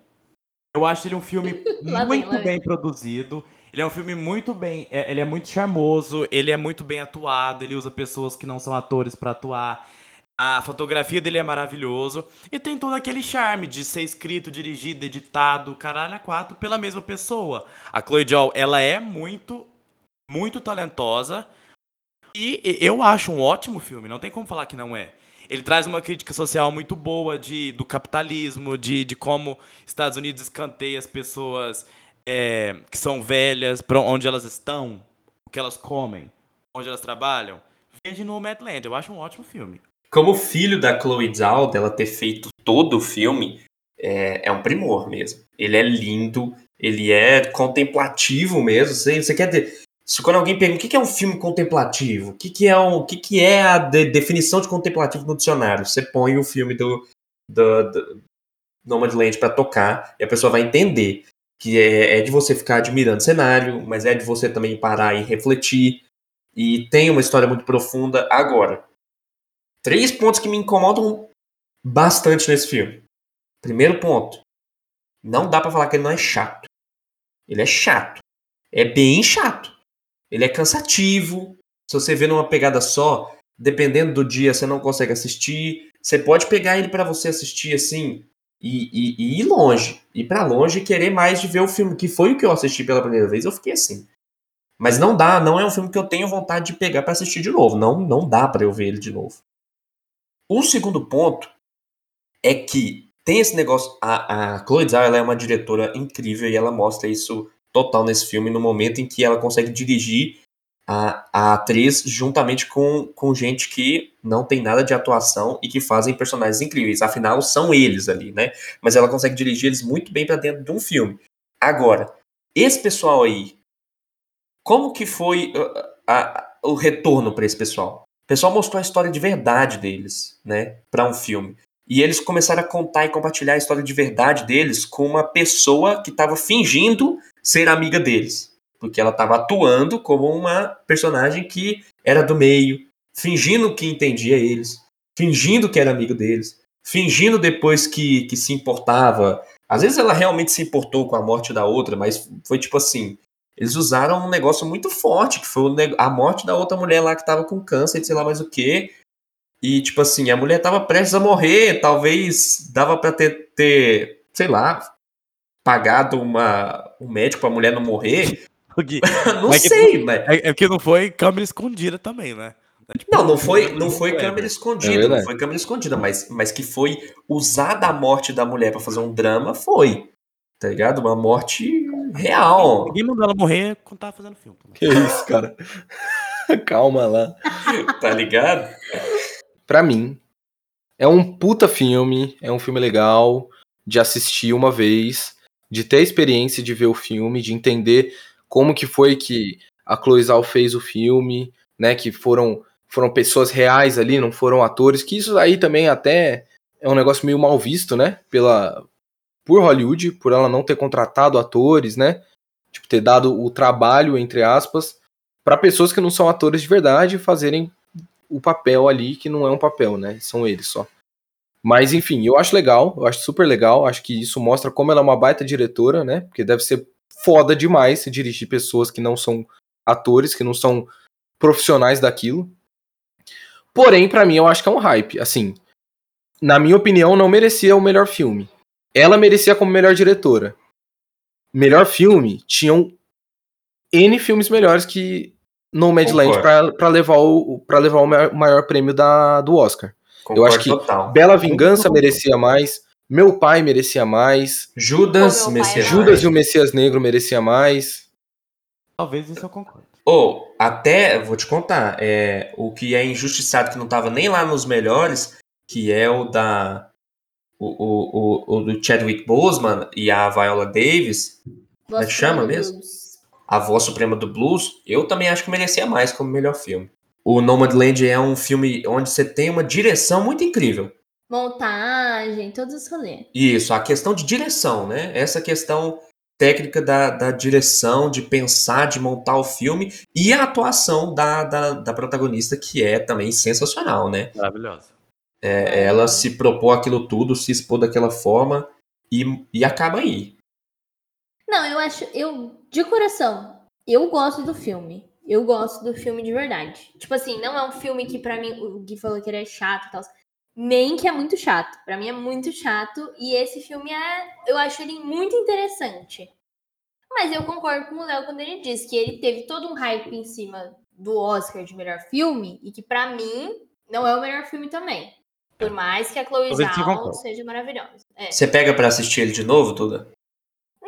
Eu acho ele um filme muito bem produzido. Ele é um filme muito bem. é- ele é muito charmoso, ele é muito bem atuado, ele usa pessoas que não são atores pra atuar. A fotografia dele é maravilhoso. E tem todo aquele charme de ser escrito, dirigido, editado, caralho, a quatro, pela mesma pessoa. A Chloe Zhao, ela é muito, muito talentosa. E eu acho um ótimo filme, não tem como falar que não é. Ele traz uma crítica social muito boa de, do capitalismo, de, de como Estados Unidos escanteia as pessoas é, que são velhas, para onde elas estão, o que elas comem, onde elas trabalham. Veja no Madland, eu acho um ótimo filme.
Como filho da Chloe Zhao, dela ter feito todo o filme, é, é um primor mesmo. Ele é lindo, ele é contemplativo mesmo. Você, você quer dizer, se quando alguém pergunta o que é um filme contemplativo, o que, é, um, o que, é a de- definição de contemplativo no dicionário, você põe o filme do, do, do Nomadland para tocar e a pessoa vai entender que é, é de você ficar admirando o cenário, mas é de você também parar e refletir. E tem uma história muito profunda. Agora, três pontos que me incomodam bastante nesse filme. Primeiro ponto, não dá pra falar que ele não é chato. Ele é chato. É bem chato. Ele é cansativo. Se você vê numa pegada só, dependendo do dia, você não consegue assistir. Você pode pegar ele pra você assistir assim e, e- e ir longe. Ir pra longe e querer mais de ver o filme, que foi o que eu assisti pela primeira vez. Eu fiquei assim. Mas não dá, não é um filme que eu tenho vontade de pegar pra assistir de novo. Não, não dá pra eu ver ele de novo. O segundo ponto é que tem esse negócio. A, a Chloe Zhao ela é uma diretora incrível e ela mostra isso total nesse filme no momento em que ela consegue dirigir a, a atriz juntamente com, com gente que não tem nada de atuação e que fazem personagens incríveis. Afinal, são eles ali, né? Mas ela consegue dirigir eles muito bem pra dentro de um filme. Agora, esse pessoal aí, como que foi uh, a- a- o retorno pra esse pessoal? O pessoal mostrou a história de verdade deles, né, Pra um filme. E eles começaram a contar e compartilhar a história de verdade deles com uma pessoa que estava fingindo ser amiga deles, porque ela estava atuando como uma personagem que era do meio, fingindo que entendia eles, fingindo que era amigo deles, fingindo depois que, que se importava. Às vezes ela realmente se importou com a morte da outra, mas foi tipo assim, eles usaram um negócio muito forte, que foi a morte da outra mulher lá que tava com câncer sei lá mais o que. E, tipo assim, a mulher tava prestes a morrer, talvez dava pra ter, ter sei lá, pagado uma, um médico pra mulher não morrer.
Gui,
não
Mas que-
sei, mas.
É, é que não foi câmera escondida também, né? É tipo-
Não, não foi, não foi câmera escondida,
É
não foi câmera escondida, mas, mas que foi usada a morte da mulher pra fazer um drama, foi. Tá ligado? Uma morte real.
Ninguém mandou ela morrer quando tava fazendo filme.
Que isso, cara. Calma lá.
Tá ligado?
Pra mim, é um puta filme, é um filme legal de assistir uma vez, de ter a experiência de ver o filme, de entender como que foi que a Chloe Zhao fez o filme, né, que foram foram pessoas reais ali, não foram atores, que isso aí também até é um negócio meio mal visto, né, pela por Hollywood, por ela não ter contratado atores, né? Tipo ter dado o trabalho entre aspas para pessoas que não são atores de verdade fazerem o papel ali, que não é um papel, né? São eles só. Mas enfim, eu acho legal, eu acho super legal, acho que isso mostra como ela é uma baita diretora, né? Porque deve ser foda demais se dirigir pessoas que não são atores, que não são profissionais daquilo. Porém, pra mim, eu acho que é um hype. Assim, na minha opinião, não merecia o melhor filme. Ela merecia como melhor diretora. Melhor filme, tinham N filmes melhores que Nomadland
Concordo.
pra, pra levar o para levar o maior, maior prêmio da, do Oscar.
Concordo
acho que
total.
Bela Vingança merecia mais, Meu Pai merecia mais,
Judas, Messias.
Judas e o Messias Negro merecia mais.
Talvez isso eu concordo.
Ou, até, vou te contar, é, o que é injustiçado, que não tava nem lá nos melhores, que é o da. O, o, o, o do Chadwick Boseman e a Viola Davis,
Voz
é que chama mesmo?
Blues.
A Voz Suprema do Blues, eu também acho que merecia mais como melhor filme. O Nomadland é um filme onde você tem uma direção muito incrível.
Montagem, todos os rolês.
Isso, a questão de direção, né? Essa questão técnica da, da direção, de pensar, de montar o filme e a atuação da, da, da protagonista, que é também sensacional, né?
Maravilhosa.
É, ela se propôs aquilo tudo, se expor daquela forma e, e acaba aí.
Não, eu acho, eu, de coração, eu gosto do filme. Eu gosto do filme de verdade. Tipo assim, não é um filme que pra mim, o Gui falou que ele é chato e tal. Nem que é muito chato. Pra mim é muito chato. E esse filme é. Eu acho ele muito interessante. Mas eu concordo com o Léo quando ele diz que ele teve todo um hype em cima do Oscar de melhor filme. E que pra mim não é o melhor filme também. Por mais que a Chloe Zhao seja maravilhosa. É.
Você pega pra assistir ele de novo, Duda?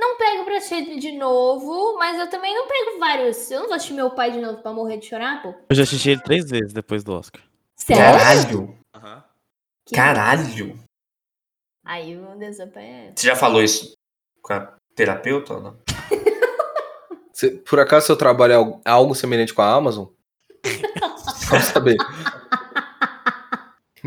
Não pego pra assistir de novo, mas eu também não pego vários. Eu não vou assistir meu pai de novo pra morrer de chorar, pô.
Eu já assisti ele três vezes depois do Oscar.
Sério?
Caralho!
Aham.
Que-
Caralho!
Aí o Desampa é.
Você já falou isso com a terapeuta ou não?
Cê- por acaso seu trabalho é algo, algo semelhante com a Amazon? Só pra saber.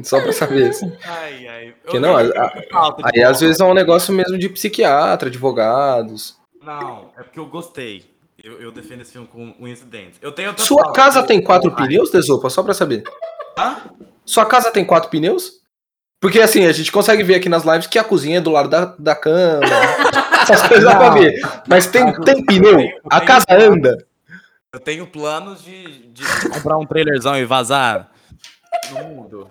Só pra saber. assim.
Ai, ai.
Porque não, a- a- Aí às vezes é um negócio mesmo de psiquiatra, advogados.
Não, é porque eu gostei. Eu, eu defendo esse filme com unhas e dentes. Eu tenho
Sua casa tem quatro pneus, Desopa? Só pra saber.
Hã?
Sua casa tem quatro pneus? Porque assim, a gente consegue ver aqui nas lives que a cozinha é do lado da, da cama. Essas coisas dá pra ver. Mas tem, tem pneu? A casa anda?
Eu tenho planos de, de comprar um trailerzão e vazar no mundo.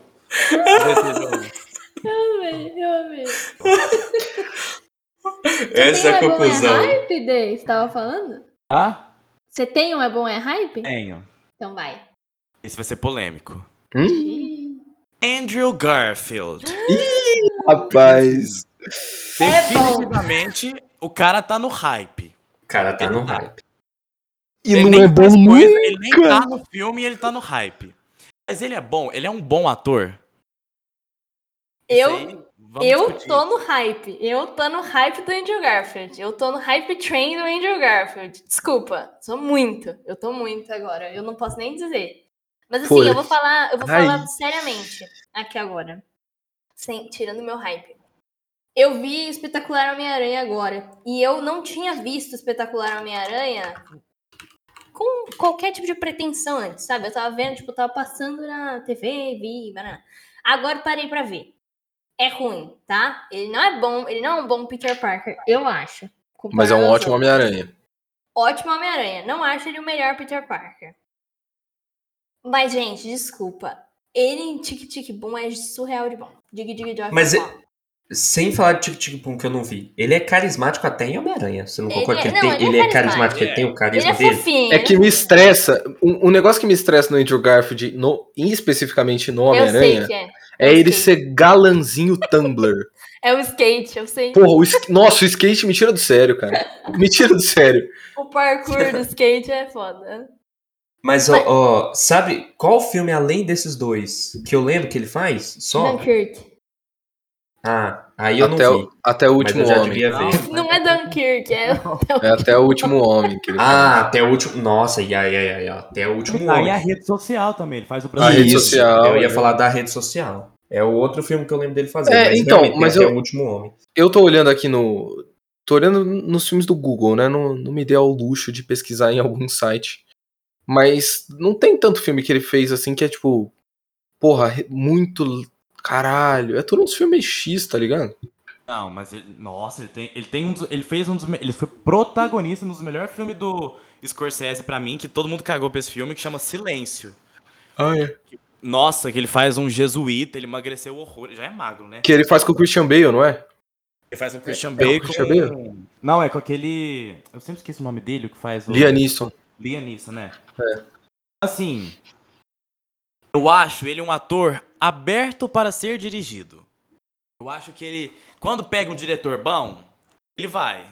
Eu amei, eu amei.
Essa é a
Tem um É
conclusão.
bom é hype, Dê? Você tava falando?
Ah?
Você tem um é bom é hype?
Tenho.
Então vai.
Esse vai ser polêmico.
Hum,
Andrew Garfield.
rapaz.
Definitivamente, o cara tá no hype.
O cara tá no hype.
E
Ele
não é bom
coisa,
nunca.
Ele nem tá no filme e ele tá no hype. Mas ele é bom, ele é um bom ator.
Eu,
aí,
eu
discutir.
tô no hype. Eu tô no hype do Andrew Garfield. Eu tô no hype train do Andrew Garfield. Desculpa, sou muito. Eu tô muito agora. Eu não posso nem dizer. Mas assim, eu vou falar, eu vou
ai.
falar seriamente aqui agora. Sem, tirando meu hype. Eu vi Espetacular Homem-Aranha agora. E eu não tinha visto Espetacular Homem-Aranha com qualquer tipo de pretensão antes, sabe? Eu tava vendo, tipo, eu tava passando na TV, vi, banana. Agora parei pra ver. É ruim, tá? Ele não é bom, ele não é um bom Peter Parker, eu acho.
Mas é um ótimo. Homem-Aranha.
Ótimo Homem-Aranha. Não acho ele o melhor Peter Parker. Mas, gente, desculpa. Ele em Tic Tic Boom é surreal de bom. Dig Dig Joy.
Mas é-
bom.
Sem falar de Tic Tic Boom que eu não vi. Ele é carismático até em Homem-Aranha. Você não
Ele
concorda que
é-
ele,
não,
tem,
ele
ele
é
é carismático, ele tem o
Ele
carisma
é
dele?
fofinho.
É que me estressa. Um, um negócio que me estressa no Andrew Garfield, no, e especificamente no Homem-Aranha,
que é.
é ele ser galanzinho Tumblr.
É o skate, eu sei.
Porra, o, nossa, o skate me tira do sério, cara. Me tira do sério.
O parkour do skate é foda.
Mas, ó, ó, sabe qual filme além desses dois que eu lembro que ele faz? Só?
Dunkirk.
Ah, aí eu
Até,
não
o-
vi.
até o
Mas
último
eu já
homem.
devia
Não.
ver.
Não é Dunkirk, é.
É até o último homem que ele
Ah, até o último. Nossa, ai, ai, ai, ai, até o último
Aí
homem.
a rede social também, ele faz o
A
Brasil.
rede
Isso,
social,
Eu ia
é.
falar da rede social. É o outro filme que eu lembro dele fazer.
É,
mas
então, mas
até
eu-
o último homem.
Eu tô olhando aqui no. Tô olhando nos filmes do Google, né? Não, não me dei ao luxo de pesquisar em algum site. Mas não tem tanto filme que ele fez assim que é tipo. Porra, muito. Caralho. É tudo uns filmes X, tá ligado?
Não, mas ele, nossa, ele tem, ele tem um dos- ele fez um dos, ele foi protagonista nos melhores filmes do Scorsese pra mim, que todo mundo cagou pra esse filme, que chama Silêncio.
Ah, é.
Nossa, que ele faz um jesuíta, ele emagreceu horror, já é magro, né?
Que ele faz com o Christian Bale, não é?
Ele faz com o Christian
É
Bale.
o Christian Bale?
Não, é com aquele, eu sempre esqueço o nome dele, o que faz o
Liam Neeson.
Liam Neeson, né?
É.
Assim, eu acho ele um ator aberto para ser dirigido. Eu acho que ele, quando pega um diretor bom, ele vai.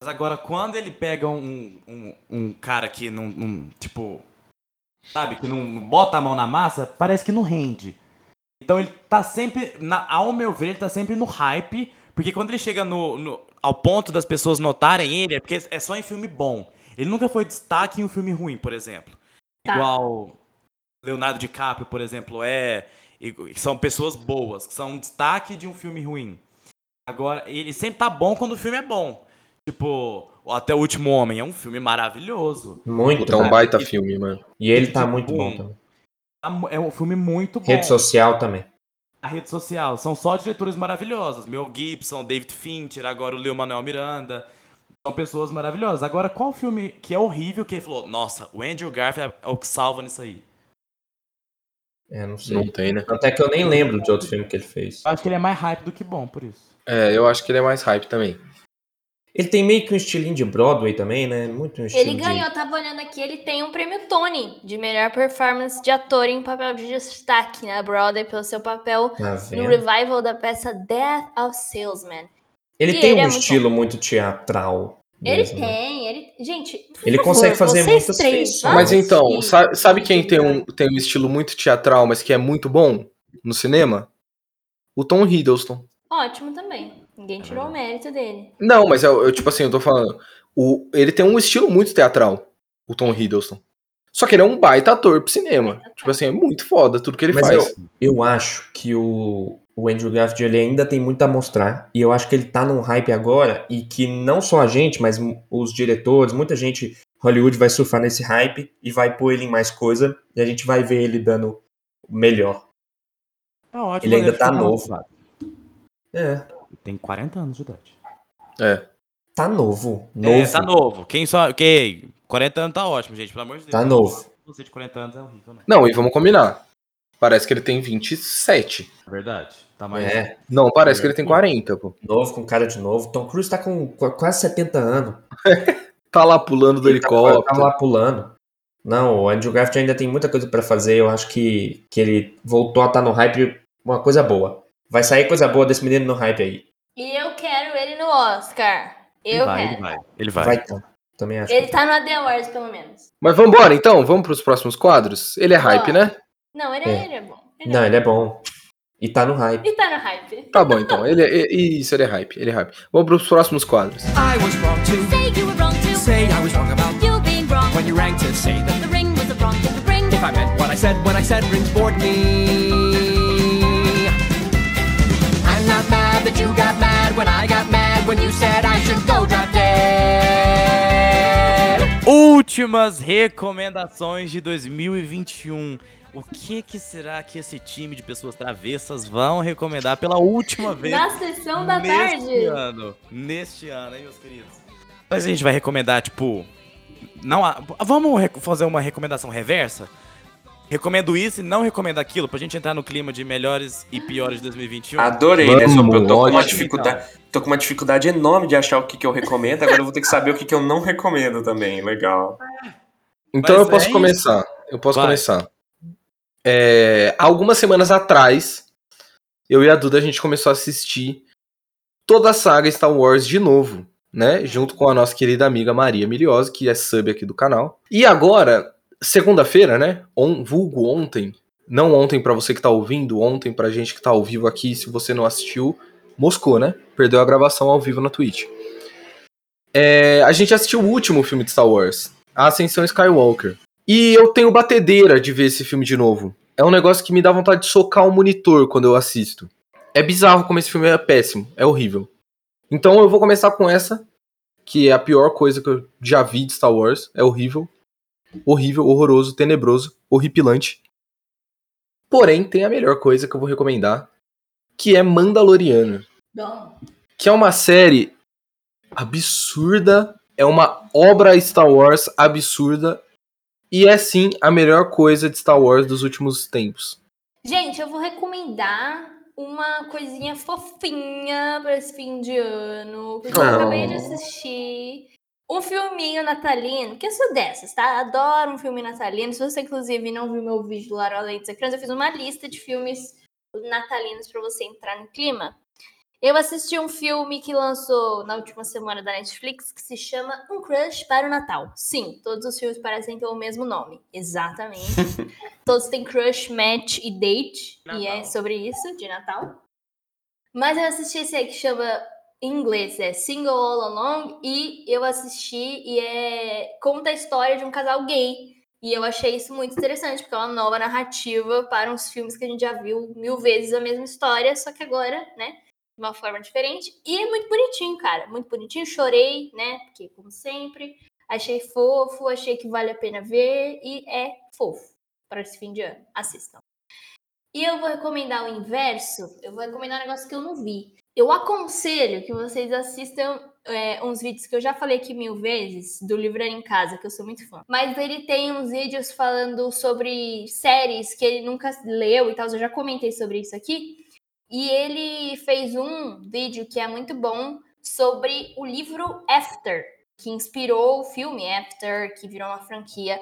Mas agora, quando ele pega um, um, um cara que não, não, tipo, sabe, que não bota a mão na massa, parece que não rende. Então ele tá sempre, na, ao meu ver, ele tá sempre no hype, porque quando ele chega no, no- ao ponto das pessoas notarem ele, é porque é só em filme bom. Ele nunca foi destaque em um filme ruim, por exemplo.
Tá.
Igual Leonardo DiCaprio, por exemplo, é. E- São pessoas boas, que são um destaque de um filme ruim. Agora, ele sempre tá bom quando o filme é bom. Tipo, Até o Último Homem é um filme maravilhoso.
Muito.
É um baita filme, mano.
E ele tá
Tipo,
muito bom também.
Tá É um filme muito bom.
Rede social também.
A rede social. São só diretores maravilhosos. Mel Gibson, David Fincher, agora o Leo Manuel Miranda. São pessoas maravilhosas. Agora, qual filme que é horrível que ele falou, nossa, o Andrew Garfield é o que salva nisso aí?
É, não sei.
Não tem, né?
Até que eu nem lembro de outro filme que ele fez.
Eu acho que ele é mais hype do que bom, por isso.
É, eu acho que ele é mais hype também.
Ele tem meio que um estilinho de Broadway também, né? Muito um estilo
Ele
de-
ganhou, tava olhando aqui, ele tem um prêmio Tony de melhor performance de ator em papel de destaque na Broadway pelo seu papel
Tá
no revival da peça Death of Salesman.
Ele
E
tem
ele
um
é muito
estilo muito teatral.
Ele
mesmo, né?
tem, ele. Gente, por
Ele
favor,
consegue fazer
vocês
muitas
três,
feições.
Mas então,
assistir.
sabe, sabe quem tem um, tem um estilo muito teatral, mas que é muito bom no cinema? O Tom Hiddleston.
Ótimo também. Ninguém tirou o mérito dele.
Não, mas eu, eu, tipo assim, eu tô falando. O, ele tem um estilo muito teatral, o Tom Hiddleston. Só que ele é um baita ator pro cinema. Tipo assim, é muito foda tudo que ele
Mas
faz.
Eu acho que o, o Andrew Garfield ele ainda tem muito a mostrar. E eu acho que ele tá num hype agora. E que não só a gente, mas os diretores, muita gente, Hollywood vai surfar nesse hype e vai pôr ele em mais coisa. E a gente vai ver ele dando melhor.
É ótimo.
Ele ainda
né?
tá
Fica
novo. É,
Tem 40 anos de idade.
É.
tá novo. Novo.
É, tá novo. Quem só. Ok, 40 anos tá ótimo, gente, pelo amor de Deus.
Tá novo.
Você de 40 anos é horrível, né?
Não, e vamos combinar. Parece que ele tem 27.
É verdade. Tá mais.
É,
Não, parece que ele tem 40, pô.
novo com cara de novo. Tom Cruise tá com qu- quase 70 anos.
Tá lá pulando do
Ele tá-
helicóptero.
Tá lá pulando. Não, o Andrew Garfield ainda tem muita coisa pra fazer. Eu acho que, que ele voltou a estar no hype, uma coisa boa. Vai sair coisa boa desse menino no hype aí.
E eu quero ele no Oscar.
Ele
Eu
vai,
quero.
ele vai. Ele vai.
Vai tá. Também acho.
Ele tá no AD Awards, pelo menos.
Mas vambora então, vamos pros próximos quadros? Ele é hype, né?
Não, ele é,
É.
ele é bom. Ele
Não,
é
ele é bom. E tá no hype.
Ele tá no hype.
Tá bom então. Ele é, isso, ele é hype, ele é hype. Vamos pros próximos quadros.
I was wrong to
Say you were wrong to
say I was wrong about
you being wrong.
when you rang to say that
The ring was a wrong to the ring.
if I meant what I said when I said rings bored me. I'm not mad that you got mad when I got mad when you said I should go drop dead.
Últimas recomendações de 2021. O que, que será que esse time de pessoas travessas vão recomendar pela última vez
Na sessão da
neste
tarde.
ano? Neste ano, hein, meus queridos? Mas a gente vai recomendar, tipo. Não, há- vamos fazer uma recomendação reversa? Recomendo isso e não recomendo aquilo, pra gente entrar no clima de melhores e piores de 2021.
Adorei, né?
Vamos,
Sopa? Eu tô com, uma dificuldade, tô com uma dificuldade enorme de achar o que, que eu recomendo. Agora eu vou ter que saber o que, que eu não recomendo também. Legal.
Então
Mas
eu posso
é isso.
começar. Eu posso
Vai.
começar. É, algumas semanas atrás, eu e a Duda a gente começou a assistir toda a saga Star Wars de novo, né? Junto com a nossa querida amiga Maria Miliosa, que é sub aqui do canal. E agora, segunda-feira, né? On, vulgo ontem. Não ontem pra você que tá ouvindo, ontem pra gente que tá ao vivo aqui. Se você não assistiu, moscou, né? Perdeu a gravação ao vivo na Twitch. É, a gente assistiu o último filme de Star Wars, A Ascensão Skywalker. E eu tenho batedeira de ver esse filme de novo. É um negócio que me dá vontade de socar o monitor quando eu assisto. É bizarro como esse filme é péssimo, é horrível. Então eu vou começar com essa, que é a pior coisa que eu já vi de Star Wars. É horrível. Horrível, horroroso, tenebroso, horripilante. Porém, tem a melhor coisa que eu vou recomendar, que é Mandaloriano que é uma série absurda, é uma obra Star Wars absurda e é sim a melhor coisa de Star Wars dos últimos tempos.
Gente, eu vou recomendar uma coisinha fofinha pra esse fim de ano. Porque eu acabei de assistir um filminho natalino, que eu sou dessas, tá? Adoro um filme natalino. Se você, inclusive, não viu meu vídeo lá Além dos Ecrãs, eu fiz uma lista de filmes natalinos pra você entrar no clima. Eu assisti um filme que lançou na última semana da Netflix que se chama Um Crush para o Natal. Sim, todos os filmes parecem ter o mesmo nome. Exatamente. todos têm crush, match e date. E é
Natal.
sobre isso, de Natal. Mas eu assisti esse aí que chama, em inglês, é Single All Along. E eu assisti e é conta a história de um casal gay. E eu achei isso muito interessante, porque é uma nova narrativa para uns filmes que a gente já viu mil vezes a mesma história, só que agora, né, de uma forma diferente. E é muito bonitinho, cara. Muito bonitinho. Chorei, né? Porque, como sempre, achei fofo, achei que vale a pena ver. E é fofo para esse fim de ano. Assistam. E eu vou recomendar o inverso. Eu vou recomendar um negócio que eu não vi. Eu aconselho que vocês assistam é, uns vídeos que eu já falei aqui mil vezes, do Livrar em Casa, que eu sou muito fã. Mas ele tem uns vídeos falando sobre séries que ele nunca leu e tal. Eu já comentei sobre isso aqui. E ele fez um vídeo que é muito bom sobre o livro After, que inspirou o filme After, que virou uma franquia.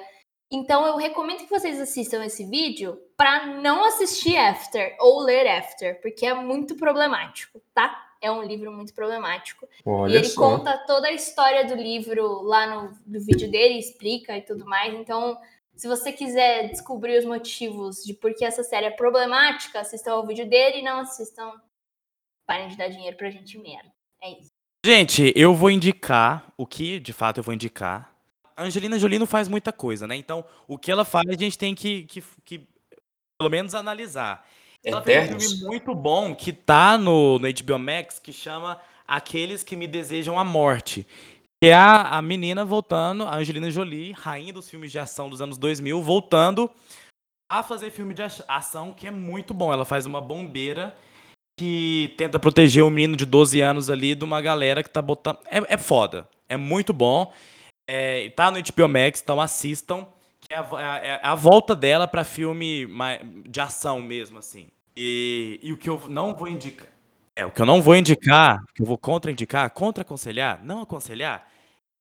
Então eu recomendo que vocês assistam esse vídeo para não assistir After ou ler After, porque é muito problemático, tá? É um livro muito problemático. e
Olha
ele
só.
conta toda a história do livro lá no, no vídeo dele, explica e tudo mais. Então, se você quiser descobrir os motivos de por que essa série é problemática, assistam ao vídeo dele e não assistam. Parem de dar dinheiro pra gente merda. É isso.
Gente, eu vou indicar o que de fato eu vou indicar. A Angelina Jolie não faz muita coisa, né? Então, o que ela faz, a gente tem que, que, que pelo menos analisar. Ela fez um
Eternos?
filme muito bom que tá no, no HBO Max que chama Aqueles que Me Desejam a Morte. Que é a, a menina voltando, a Angelina Jolie, rainha dos filmes de ação dos anos 2000, voltando a fazer filme de ação que é muito bom. Ela faz uma bombeira que tenta proteger um menino de 12 anos ali de uma galera que tá botando. É, é foda. É muito bom. É, tá no HBO Max, então assistam. Que é a, é é a volta dela pra filme de ação mesmo, assim. E, e o que eu não vou indicar. É, o que eu não vou indicar, que eu vou contra-indicar, contra-aconselhar, não aconselhar,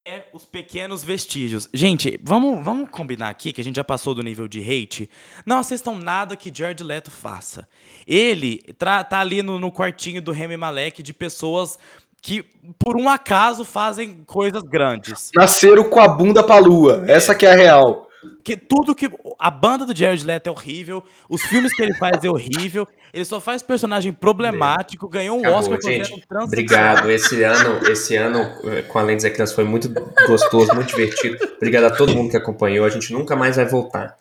é os pequenos vestígios. Gente, vamos, vamos combinar aqui que a gente já passou do nível de hate. Não assistam nada que Jared Leto faça. Ele tá ali no, no quartinho do Remy Malek de pessoas que, por um acaso, fazem coisas grandes.
Nasceram com a bunda pra lua. Essa que é a real.
Que tudo que. A banda do Jared Leto é horrível, os filmes que ele faz é horrível, ele só faz personagem problemático, ganhou um
Acabou,
Oscar
gente. Obrigado. Esse ano, esse ano com a Lentes Ecrãs foi muito gostoso, muito divertido. Obrigado a todo mundo que acompanhou. A gente nunca mais vai voltar.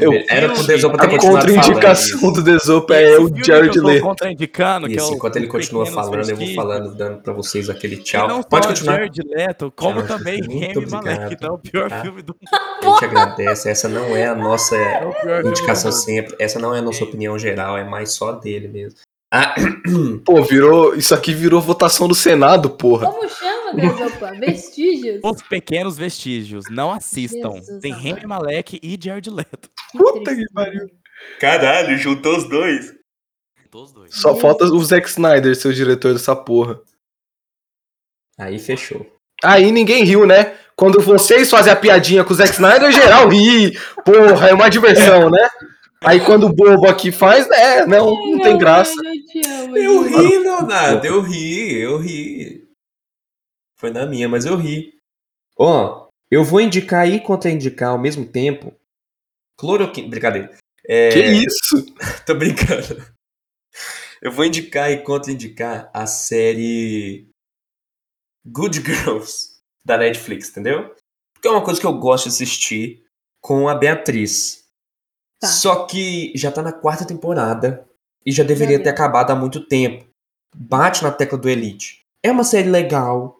Eu-
Era pro Desopa ter
A contraindicação do Desopa
Esse
é o
filme
Jared
que
Leto.
contraindicando, que é
Isso,
o
enquanto ele continua falando, eu vou falando, dando pra vocês aquele
Que
tchau.
não
Pode continuar.
Jared Leto, como
Tchau,
também Remy Malek, então é o pior
tá?
filme do
A gente agradece. Essa não é a nossa
é
indicação
mundo.
sempre. Essa não é a nossa opinião geral, é mais só dele mesmo. Ah,
Pô, virou. Isso aqui virou votação do Senado, porra.
Como chama, Vestígios?
Os Pequenos Vestígios, não assistam.
Jesus
Tem. Remy Malek e Jared Leto.
Puta que pariu.
caralho, juntou os dois.
Todos dois.
Só falta o Zack Snyder ser o diretor dessa porra.
Aí fechou.
Aí ninguém riu, né? Quando vocês fazem a piadinha com o Zack Snyder, geral ri. Porra, é uma diversão, né? Aí quando o bobo aqui faz, é, não, não tem graça.
Eu amo.
Eu ri, Leonardo, eu ri, eu ri. Foi na minha, mas eu ri. Ó, eu vou indicar e contraindicar ao mesmo tempo. Cloroquina. Brincadeira. É,
Que isso?
Tô brincando. Eu vou indicar e contraindicar a série Good Girls da Netflix, entendeu? Porque é uma coisa que eu gosto de assistir com a Beatriz.
Tá.
Só que já tá na quarta temporada e já deveria ter acabado há muito tempo. Bate na tecla do Elite. É uma série legal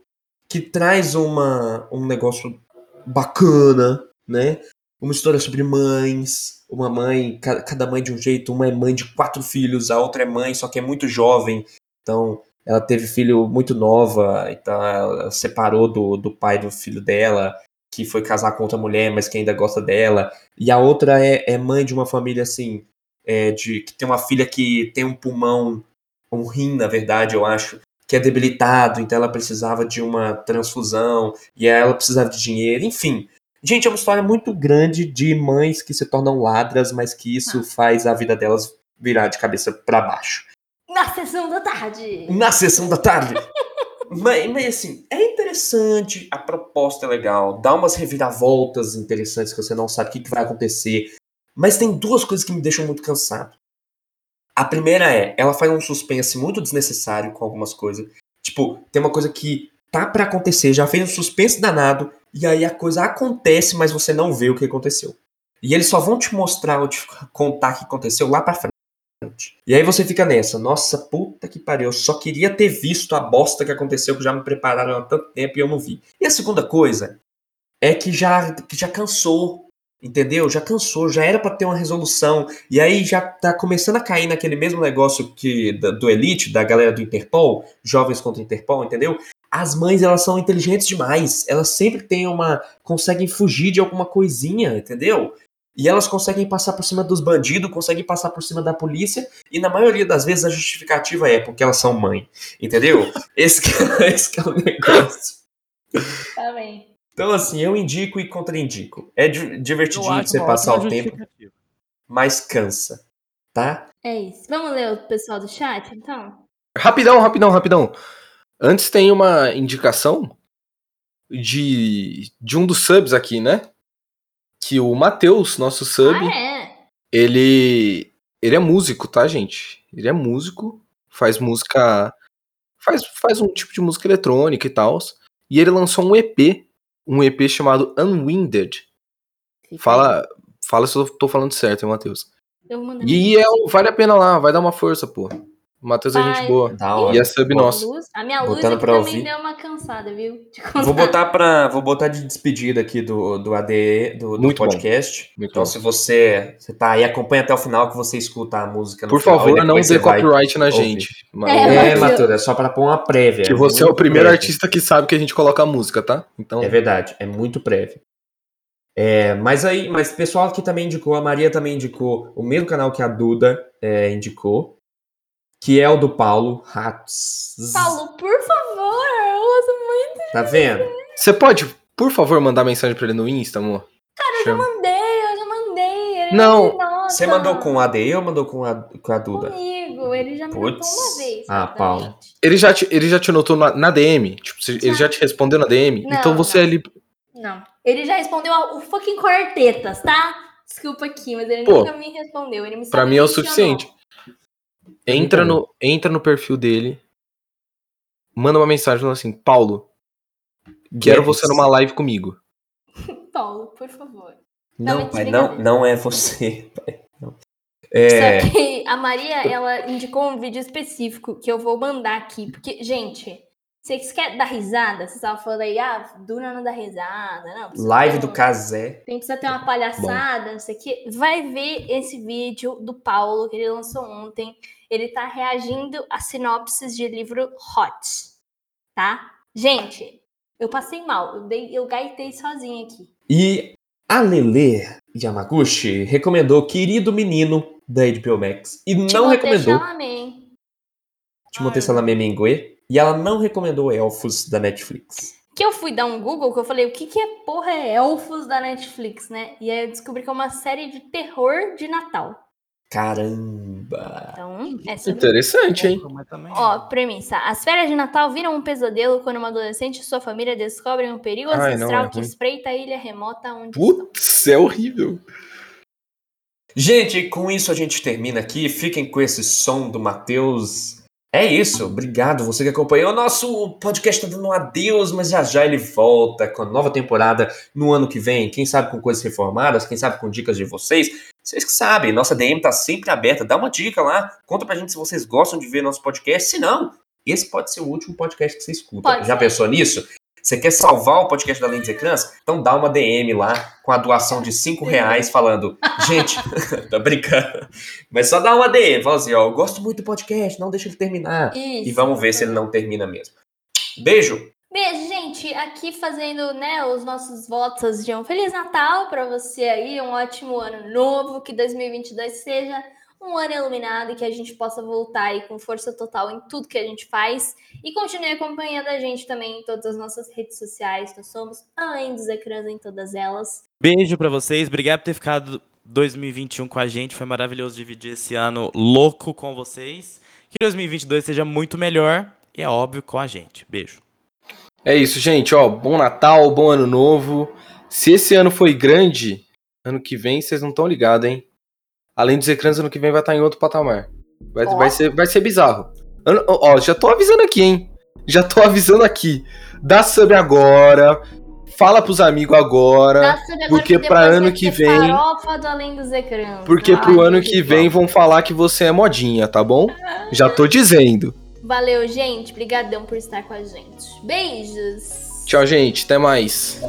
que traz uma, um negócio bacana, né? Uma história sobre mães. Uma mãe, ca- cada mãe de um jeito. Uma é mãe de quatro filhos, a outra é mãe, só que é muito jovem. Então, ela teve filho muito nova, então ela separou do, do pai do filho dela, que foi casar com outra mulher, mas que ainda gosta dela. E a outra é, é mãe de uma família assim, é, de que tem uma filha que tem um pulmão, um rim, na verdade, eu acho, que é debilitado, então ela precisava de uma transfusão, e ela precisava de dinheiro, enfim. Gente, é uma história muito grande de mães que se tornam ladras, mas que isso faz a vida delas virar de cabeça para baixo.
Na sessão da tarde.
na sessão da tarde. mas, mas, assim, é interessante, a proposta é legal, dá umas reviravoltas interessantes que você não sabe o que, que vai acontecer. Mas tem duas coisas que me deixam muito cansado. A primeira é, ela faz um suspense muito desnecessário com algumas coisas. Tipo, tem uma coisa que tá pra acontecer, já fez um suspense danado, e aí a coisa acontece, mas você não vê o que aconteceu. E eles só vão te mostrar ou te contar o que aconteceu lá pra frente. E aí você fica nessa, nossa puta que pariu, eu só queria ter visto a bosta que aconteceu, que já me prepararam há tanto tempo e eu não vi. E a segunda coisa é que já, que já cansou, entendeu? Já cansou, já era pra ter uma resolução, e aí já tá começando a cair naquele mesmo negócio que do Elite, da galera do Interpol, jovens contra Interpol, entendeu? As mães, elas são inteligentes demais, elas sempre têm uma, conseguem fugir de alguma coisinha, entendeu? E elas conseguem passar por cima dos bandidos, conseguem passar por cima da polícia, e na maioria das vezes a justificativa é porque elas são mãe, entendeu? Esse que, esse que é o negócio.
Tá bem.
Então, assim, eu indico e contraindico. É divertidinho você passar o tempo, mas cansa, tá?
É isso. Vamos ler o pessoal do chat, então?
Rapidão, rapidão, rapidão. Antes tem uma indicação de, de um dos subs aqui, né? Que o Matheus, nosso sub,
Ah, é?
ele ele é músico, tá, gente? Ele é músico, faz música faz faz um tipo de música eletrônica e tal. E ele lançou um EP, um EP chamado Unwinded.
Fica
Fala, fala se eu tô falando certo, hein, Matheus. E é, vale a pena lá, vai dar uma força, pô. O Matheus é gente boa.
Da hora.
E é sub
a
nosso.
luz. A minha luz
Botando
aqui
pra
também
ouvir.
deu uma cansada, viu? De
Vou botar para, vou botar de despedida aqui do, do ADE, do, do
Muito bom.
podcast.
Muito
então,
bom.
se você, você tá aí, acompanha até o final que você escuta a música no
Por
final,
favor, não dê copyright na
ouvir.
gente.
É,
É,
Matheus.
Matheus, é só pra pôr uma prévia.
Que você é o
muito
primeiro
prévia.
artista que sabe que a gente coloca a música, tá? Então,
É verdade, é muito prévio. É, mas aí, mas o pessoal aqui também indicou, a Maria também indicou o mesmo canal que a Duda é, indicou, que é o do Paulo Ratos.
Paulo, por favor, eu uso muito.
Tá vendo?
você pode, por favor, mandar mensagem pra ele no Insta, amor? Cara,
Eu já mandei, eu já mandei. Ele
Não.
Você mandou com o ADE ou mandou com a, com a Duda?
Comigo, ele já me
Putz.
notou uma vez.
Ah,
certamente.
Paulo.
Ele já te, ele já te notou na, na DM? Tipo, você- ele já te respondeu na DM?
Não,
então você
não.
ali.
Não. Ele já respondeu a- o fucking quartetas, tá? Desculpa aqui, mas ele
Pô,
nunca me respondeu. Ele me só
Pra mim é o
mencionou.
suficiente. Entra no, entra no perfil dele. Manda uma mensagem falando assim: Paulo, quero
Guedes.
você numa live comigo.
Paulo, por favor. Não,
Não,
mas
pai, não, não é você. pai, não. É,
Só que a Maria, ela indicou um vídeo específico que eu vou mandar aqui. Porque, gente, vocês querem dar risada? Vocês estavam falando aí, ah, Duna não dá risada. Não,
live
ter
do
um-
Casé.
Tem precisa ter uma palhaçada, não sei o quê. Vai ver esse vídeo do Paulo que ele lançou ontem. Ele tá reagindo a sinopses de livro Hot, tá? Gente, eu passei mal. Eu, dei, eu gaitei sozinha aqui.
E a Lele Yamaguchi recomendou Querido Menino da HBO Max. E não
Timothée
recomendou
Chalamet.
Timothée Chalamet Mingue. E ela não recomendou Elfos da Netflix.
Que eu fui dar um Google, que eu falei, o que, que é porra é Elfos da Netflix, né? E aí eu descobri que é uma série de terror de Natal.
Caramba!
Então, essa
Interessante, hein?
Ó, premissa. As férias de Natal viram um pesadelo quando uma adolescente e sua família descobrem um perigo
Ai,
ancestral
não, é
que espreita a ilha remota onde estão.
Putz, é horrível.
Gente, com isso a gente termina aqui. Fiquem com esse som do Matheus. É isso, obrigado você que acompanhou. O nosso podcast tá dando um adeus, mas já já ele volta com a nova temporada no ano que vem. Quem sabe com coisas reformadas, quem sabe com dicas de vocês. Vocês que sabem, nossa DM tá sempre aberta. Dá uma dica lá, conta pra gente se vocês gostam de ver nosso podcast. Se não, esse pode ser o último podcast que você escuta.
Pode
já
ser.
pensou nisso? Você quer salvar o podcast da Lentes Ecrãs? Então dá uma DM lá com a doação de 5 reais falando, gente, tô brincando. Mas só dá uma DM, fala assim, ó, eu gosto muito do podcast, não deixa ele terminar.
Isso.
E vamos ver se ele não termina mesmo. Beijo!
Beijo, gente. Aqui fazendo, né, os nossos votos de um Feliz Natal pra você aí, um ótimo ano novo, que 2022 seja um ano iluminado e que a gente possa voltar aí com força total em tudo que a gente faz. E continue acompanhando a gente também em todas as nossas redes sociais. Nós somos Além dos Ecrãs em todas elas.
Beijo pra vocês, obrigado por ter ficado 2021 com a gente, foi maravilhoso dividir esse ano louco com vocês. Que 2022 seja muito melhor e é óbvio com a gente. Beijo.
É isso, gente. Ó, bom Natal, bom ano novo. Se esse ano foi grande, ano que vem vocês não estão ligados, hein? Além dos ecrãs, ano que vem vai estar em outro patamar. Vai,
Ó.
vai, ser, vai ser bizarro. Ano- ó, já tô avisando aqui, hein? Já tô avisando aqui. Dá sub agora. Fala pros amigos agora.
Dá sub agora
porque
que
pra ano que vem-
Farofa do além dos ecrãs.
Porque
Ai,
pro ano
que
vem vão falar que você é modinha, tá bom? Já tô dizendo.
Valeu, gente. Obrigadão por estar com a gente. Beijos.
Tchau, gente. Até mais.